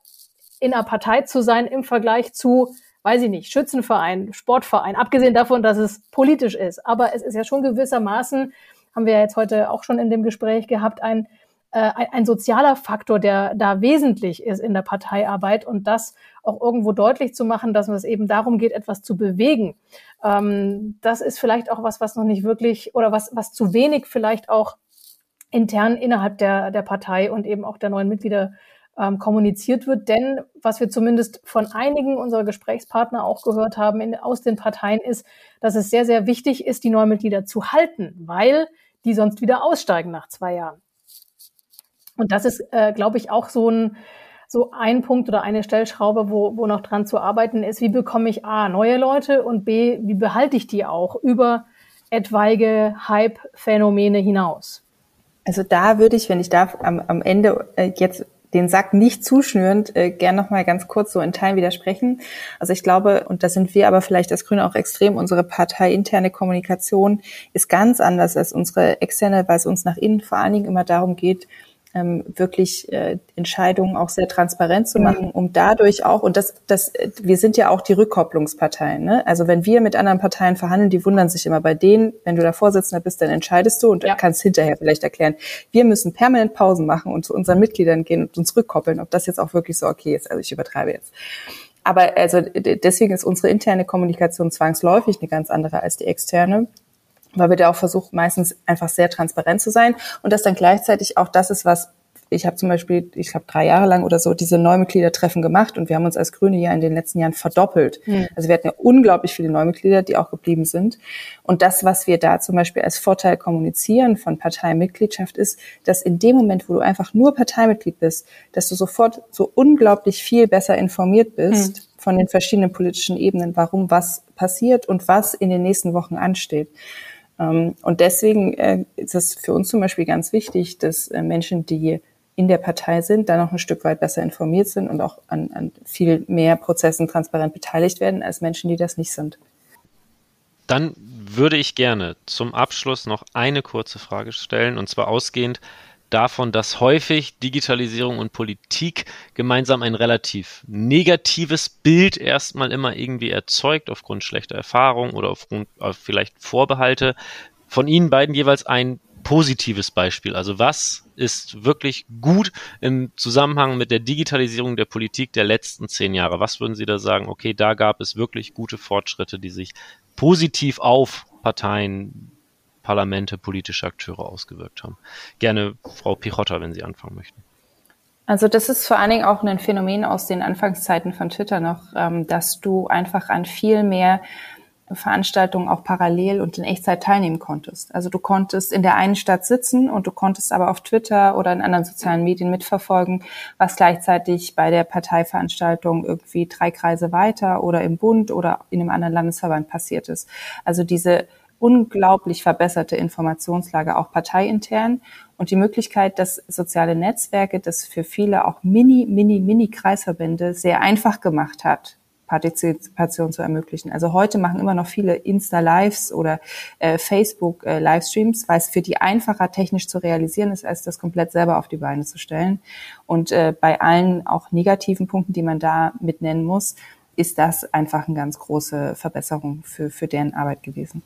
in einer Partei zu sein im Vergleich zu weiß ich nicht, Schützenverein, Sportverein, abgesehen davon, dass es politisch ist. Aber es ist ja schon gewissermaßen, haben wir ja jetzt heute auch schon in dem Gespräch gehabt, ein, äh, ein, ein sozialer Faktor, der da wesentlich ist in der Parteiarbeit und das auch irgendwo deutlich zu machen, dass es eben darum geht, etwas zu bewegen. Ähm, das ist vielleicht auch was, was noch nicht wirklich oder was, was zu wenig vielleicht auch intern innerhalb der, der Partei und eben auch der neuen Mitglieder ähm, kommuniziert wird. Denn was wir zumindest von einigen unserer Gesprächspartner auch gehört haben in, aus den Parteien ist, dass es sehr, sehr wichtig ist, die Neumitglieder zu halten, weil die sonst wieder aussteigen nach zwei Jahren. Und das ist, äh, glaube ich, auch so ein, so ein Punkt oder eine Stellschraube, wo, wo noch dran zu arbeiten ist. Wie bekomme ich A, neue Leute und B, wie behalte ich die auch über etwaige Hype-Phänomene hinaus? Also da würde ich, wenn ich darf, am, am Ende äh, jetzt den Sack nicht zuschnürend äh, gern noch mal ganz kurz so in Teilen widersprechen. Also ich glaube, und da sind wir aber vielleicht als Grüne auch extrem, unsere parteiinterne Kommunikation ist ganz anders als unsere externe, weil es uns nach innen vor allen Dingen immer darum geht, ähm, wirklich äh, Entscheidungen auch sehr transparent zu machen, um dadurch auch, und das, das, wir sind ja auch die Rückkopplungsparteien, ne? Also wenn wir mit anderen Parteien verhandeln, die wundern sich immer bei denen, wenn du da Vorsitzender bist, dann entscheidest du und ja. kannst hinterher vielleicht erklären. Wir müssen permanent Pausen machen und zu unseren Mitgliedern gehen und uns rückkoppeln, ob das jetzt auch wirklich so okay ist. Also ich übertreibe jetzt. Aber also deswegen ist unsere interne Kommunikation zwangsläufig eine ganz andere als die externe weil wir da auch versuchen, meistens einfach sehr transparent zu sein und das dann gleichzeitig auch das ist, was ich habe zum Beispiel, ich glaube, drei Jahre lang oder so diese Neumitgliedertreffen gemacht und wir haben uns als Grüne ja in den letzten Jahren verdoppelt. Mhm. Also wir hatten ja unglaublich viele Neumitglieder, die auch geblieben sind. Und das, was wir da zum Beispiel als Vorteil kommunizieren von Parteimitgliedschaft ist, dass in dem Moment, wo du einfach nur Parteimitglied bist, dass du sofort so unglaublich viel besser informiert bist mhm. von den verschiedenen politischen Ebenen, warum was passiert und was in den nächsten Wochen ansteht. Ähm, und deswegen äh, ist es für uns zum Beispiel ganz wichtig, dass äh, Menschen, die in der Partei sind, da noch ein Stück weit besser informiert sind und auch an, an viel mehr Prozessen transparent beteiligt werden als Menschen, die das nicht sind. Dann würde ich gerne zum Abschluss noch eine kurze Frage stellen, und zwar ausgehend davon, dass häufig Digitalisierung und Politik gemeinsam ein relativ negatives Bild erstmal immer irgendwie erzeugt, aufgrund schlechter Erfahrungen oder aufgrund auf vielleicht Vorbehalte. Von Ihnen beiden jeweils ein positives Beispiel? Also was ist wirklich gut im Zusammenhang mit der Digitalisierung der Politik der letzten zehn Jahre? Was würden Sie da sagen? Okay, da gab es wirklich gute Fortschritte, die sich positiv auf Parteien, Parlamente, politische Akteure ausgewirkt haben. Gerne Frau Pichotta, wenn Sie anfangen möchten. Also das ist vor allen Dingen auch ein Phänomen aus den Anfangszeiten von Twitter noch, ähm, dass du einfach an viel mehr Veranstaltungen auch parallel und in Echtzeit teilnehmen konntest. Also du konntest in der einen Stadt sitzen und du konntest aber auf Twitter oder in anderen sozialen Medien mitverfolgen, was gleichzeitig bei der Parteiveranstaltung irgendwie drei Kreise weiter oder im Bund oder in einem anderen Landesverband passiert ist. Also diese unglaublich verbesserte Informationslage auch parteiintern und die Möglichkeit, dass soziale Netzwerke das für viele auch mini, mini, mini Kreisverbände sehr einfach gemacht hat, Partizipation zu ermöglichen. Also heute machen immer noch viele Insta-Lives oder äh, Facebook-Livestreams, äh, weil es für die einfacher technisch zu realisieren ist, als das komplett selber auf die Beine zu stellen. Und äh, bei allen auch negativen Punkten, die man da mit nennen muss, ist das einfach eine ganz große Verbesserung für, für deren Arbeit gewesen.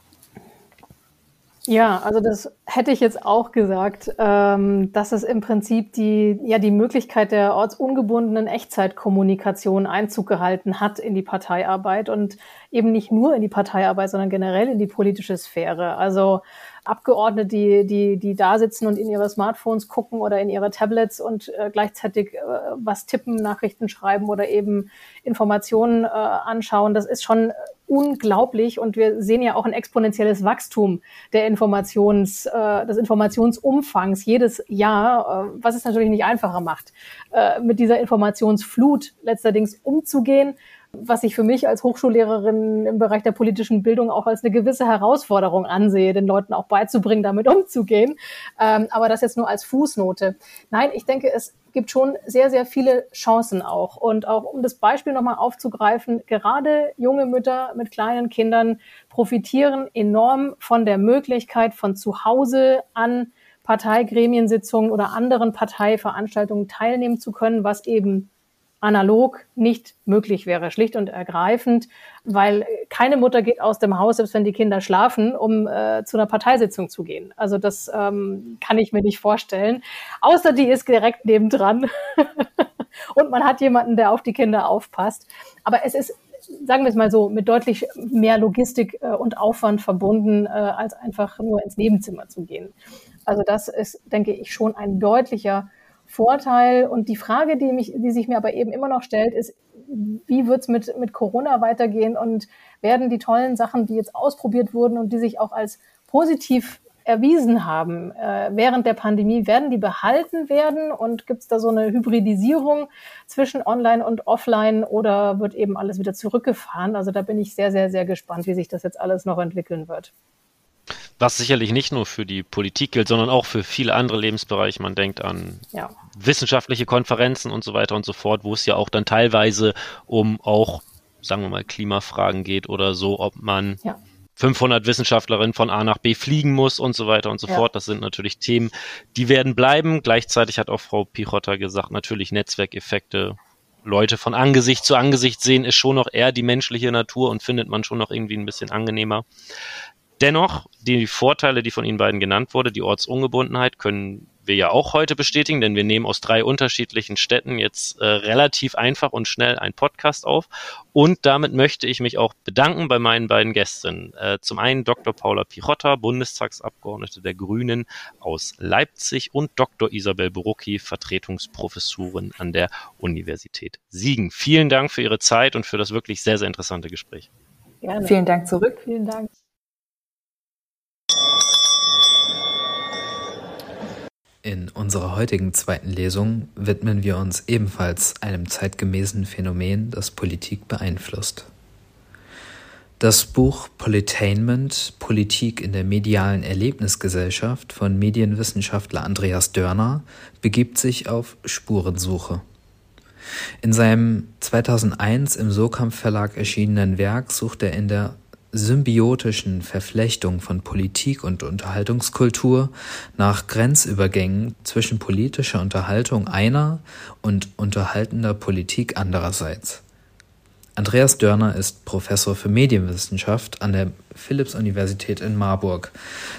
Ja, also das hätte ich jetzt auch gesagt, ähm, dass es im Prinzip die, ja, die Möglichkeit der ortsungebundenen Echtzeitkommunikation Einzug gehalten hat in die Parteiarbeit und eben nicht nur in die Parteiarbeit, sondern generell in die politische Sphäre. Also Abgeordnete, die, die, die da sitzen und in ihre Smartphones gucken oder in ihre Tablets und äh, gleichzeitig äh, was tippen, Nachrichten schreiben oder eben Informationen äh, anschauen, das ist schon unglaublich und wir sehen ja auch ein exponentielles Wachstum der Informations, äh, des Informationsumfangs jedes Jahr, äh, was es natürlich nicht einfacher macht, äh, mit dieser Informationsflut letzterdings umzugehen was ich für mich als Hochschullehrerin im Bereich der politischen Bildung auch als eine gewisse Herausforderung ansehe, den Leuten auch beizubringen, damit <laughs> umzugehen. Ähm, aber das jetzt nur als Fußnote. Nein, ich denke, es gibt schon sehr, sehr viele Chancen auch. Und auch um das Beispiel nochmal aufzugreifen, gerade junge Mütter mit kleinen Kindern profitieren enorm von der Möglichkeit, von zu Hause an Parteigremiensitzungen oder anderen Parteiveranstaltungen teilnehmen zu können, was eben analog nicht möglich wäre, schlicht und ergreifend, weil keine Mutter geht aus dem Haus, selbst wenn die Kinder schlafen, um äh, zu einer Parteisitzung zu gehen. Also das ähm, kann ich mir nicht vorstellen. Außer die ist direkt nebendran <laughs> und man hat jemanden, der auf die Kinder aufpasst. Aber es ist sagen wir es mal so, mit deutlich mehr Logistik äh, und Aufwand verbunden, äh, als einfach nur ins Nebenzimmer zu gehen. Also das ist, denke ich, schon ein deutlicher Vorteil. Und die Frage, die, mich, die sich mir aber eben immer noch stellt, ist, wie wird es mit, mit Corona weitergehen und werden die tollen Sachen, die jetzt ausprobiert wurden und die sich auch als positiv erwiesen haben äh, während der Pandemie, werden die behalten werden und gibt es da so eine Hybridisierung zwischen Online und Offline oder wird eben alles wieder zurückgefahren? Also da bin ich sehr, sehr, sehr gespannt, wie sich das jetzt alles noch entwickeln wird was sicherlich nicht nur für die Politik gilt, sondern auch für viele andere Lebensbereiche. Man denkt an ja. wissenschaftliche Konferenzen und so weiter und so fort, wo es ja auch dann teilweise um auch, sagen wir mal, Klimafragen geht oder so, ob man ja. 500 Wissenschaftlerinnen von A nach B fliegen muss und so weiter und so ja. fort. Das sind natürlich Themen, die werden bleiben. Gleichzeitig hat auch Frau Pichotta gesagt, natürlich Netzwerkeffekte Leute von Angesicht zu Angesicht sehen, ist schon noch eher die menschliche Natur und findet man schon noch irgendwie ein bisschen angenehmer. Dennoch, die Vorteile, die von Ihnen beiden genannt wurde, die Ortsungebundenheit, können wir ja auch heute bestätigen, denn wir nehmen aus drei unterschiedlichen Städten jetzt äh, relativ einfach und schnell einen Podcast auf. Und damit möchte ich mich auch bedanken bei meinen beiden Gästen. Äh, zum einen Dr. Paula Pichotta, Bundestagsabgeordnete der Grünen aus Leipzig und Dr. Isabel Brucki, Vertretungsprofessorin an der Universität Siegen. Vielen Dank für Ihre Zeit und für das wirklich sehr, sehr interessante Gespräch. Gerne. Vielen Dank zurück. Vielen Dank. In unserer heutigen zweiten Lesung widmen wir uns ebenfalls einem zeitgemäßen Phänomen, das Politik beeinflusst. Das Buch Politainment Politik in der medialen Erlebnisgesellschaft von Medienwissenschaftler Andreas Dörner begibt sich auf Spurensuche. In seinem 2001 im Sokamp Verlag erschienenen Werk sucht er in der symbiotischen Verflechtung von Politik und Unterhaltungskultur nach Grenzübergängen zwischen politischer Unterhaltung einer und unterhaltender Politik andererseits. Andreas Dörner ist Professor für Medienwissenschaft an der Philipps-Universität in Marburg.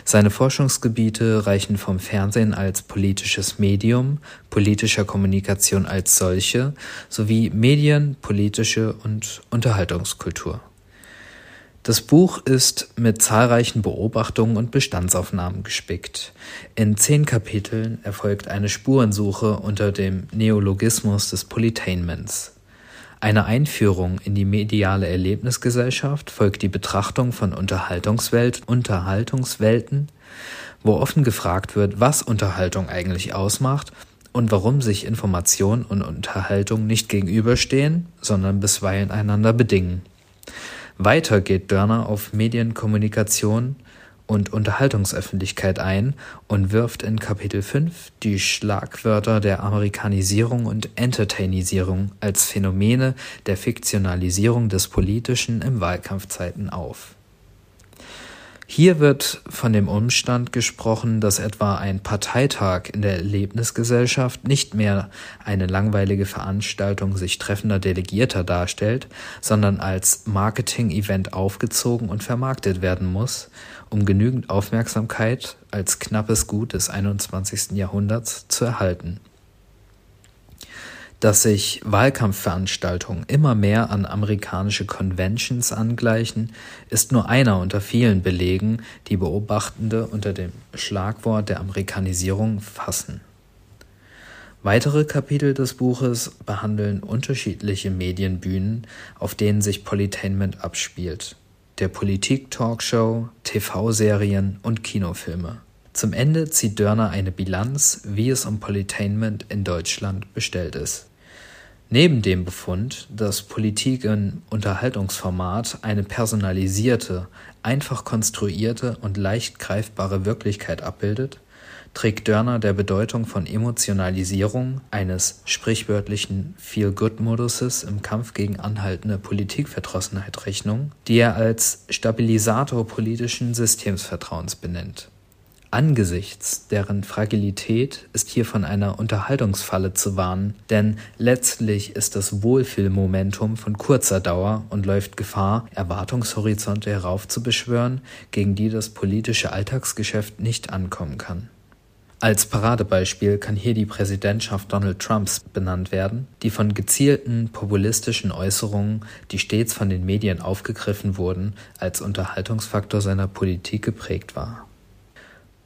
Seine Forschungsgebiete reichen vom Fernsehen als politisches Medium, politischer Kommunikation als solche sowie Medien, politische und Unterhaltungskultur. Das Buch ist mit zahlreichen Beobachtungen und Bestandsaufnahmen gespickt. In zehn Kapiteln erfolgt eine Spurensuche unter dem Neologismus des Politainments. Einer Einführung in die mediale Erlebnisgesellschaft folgt die Betrachtung von Unterhaltungswelt, Unterhaltungswelten, wo offen gefragt wird, was Unterhaltung eigentlich ausmacht und warum sich Information und Unterhaltung nicht gegenüberstehen, sondern bisweilen einander bedingen. Weiter geht Dörner auf Medienkommunikation und Unterhaltungsöffentlichkeit ein und wirft in Kapitel 5 die Schlagwörter der Amerikanisierung und Entertainisierung als Phänomene der Fiktionalisierung des Politischen im Wahlkampfzeiten auf hier wird von dem Umstand gesprochen, dass etwa ein Parteitag in der Erlebnisgesellschaft nicht mehr eine langweilige Veranstaltung sich treffender Delegierter darstellt, sondern als Marketing-Event aufgezogen und vermarktet werden muss, um genügend Aufmerksamkeit als knappes Gut des 21. Jahrhunderts zu erhalten dass sich Wahlkampfveranstaltungen immer mehr an amerikanische Conventions angleichen, ist nur einer unter vielen Belegen, die Beobachtende unter dem Schlagwort der Amerikanisierung fassen. Weitere Kapitel des Buches behandeln unterschiedliche Medienbühnen, auf denen sich Politainment abspielt, der Politik-Talkshow, TV-Serien und Kinofilme. Zum Ende zieht Dörner eine Bilanz, wie es um Politainment in Deutschland bestellt ist. Neben dem Befund, dass Politik im Unterhaltungsformat eine personalisierte, einfach konstruierte und leicht greifbare Wirklichkeit abbildet, trägt Dörner der Bedeutung von Emotionalisierung, eines sprichwörtlichen Feel-Good-Moduses im Kampf gegen anhaltende Politikverdrossenheit Rechnung, die er als Stabilisator politischen Systemsvertrauens benennt Angesichts deren Fragilität ist hier von einer Unterhaltungsfalle zu warnen, denn letztlich ist das Wohlfühlmomentum von kurzer Dauer und läuft Gefahr, Erwartungshorizonte heraufzubeschwören, gegen die das politische Alltagsgeschäft nicht ankommen kann. Als Paradebeispiel kann hier die Präsidentschaft Donald Trumps benannt werden, die von gezielten populistischen Äußerungen, die stets von den Medien aufgegriffen wurden, als Unterhaltungsfaktor seiner Politik geprägt war.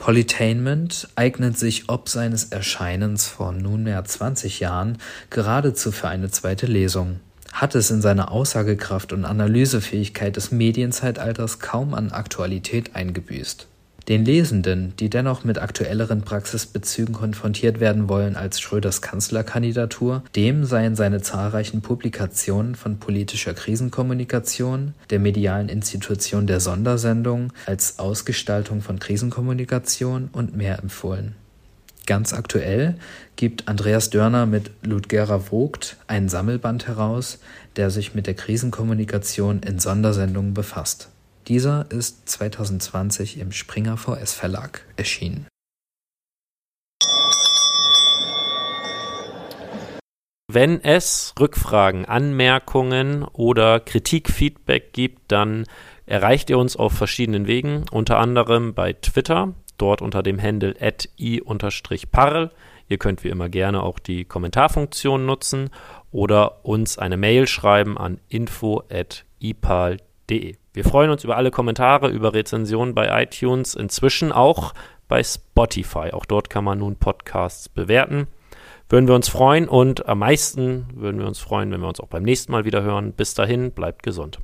Politainment eignet sich ob seines Erscheinens vor nunmehr 20 Jahren geradezu für eine zweite Lesung. Hat es in seiner Aussagekraft und Analysefähigkeit des Medienzeitalters kaum an Aktualität eingebüßt den Lesenden, die dennoch mit aktuelleren Praxisbezügen konfrontiert werden wollen als Schröders Kanzlerkandidatur, dem seien seine zahlreichen Publikationen von politischer Krisenkommunikation, der medialen Institution der Sondersendung als Ausgestaltung von Krisenkommunikation und mehr empfohlen. Ganz aktuell gibt Andreas Dörner mit Ludgera Vogt einen Sammelband heraus, der sich mit der Krisenkommunikation in Sondersendungen befasst dieser ist 2020 im Springer VS Verlag erschienen. Wenn es Rückfragen, Anmerkungen oder Kritikfeedback gibt, dann erreicht ihr uns auf verschiedenen Wegen, unter anderem bei Twitter, dort unter dem Handle i-parl. Ihr könnt wie immer gerne auch die Kommentarfunktion nutzen oder uns eine Mail schreiben an info@ipal.de. Wir freuen uns über alle Kommentare, über Rezensionen bei iTunes, inzwischen auch bei Spotify. Auch dort kann man nun Podcasts bewerten. Würden wir uns freuen und am meisten würden wir uns freuen, wenn wir uns auch beim nächsten Mal wieder hören. Bis dahin, bleibt gesund.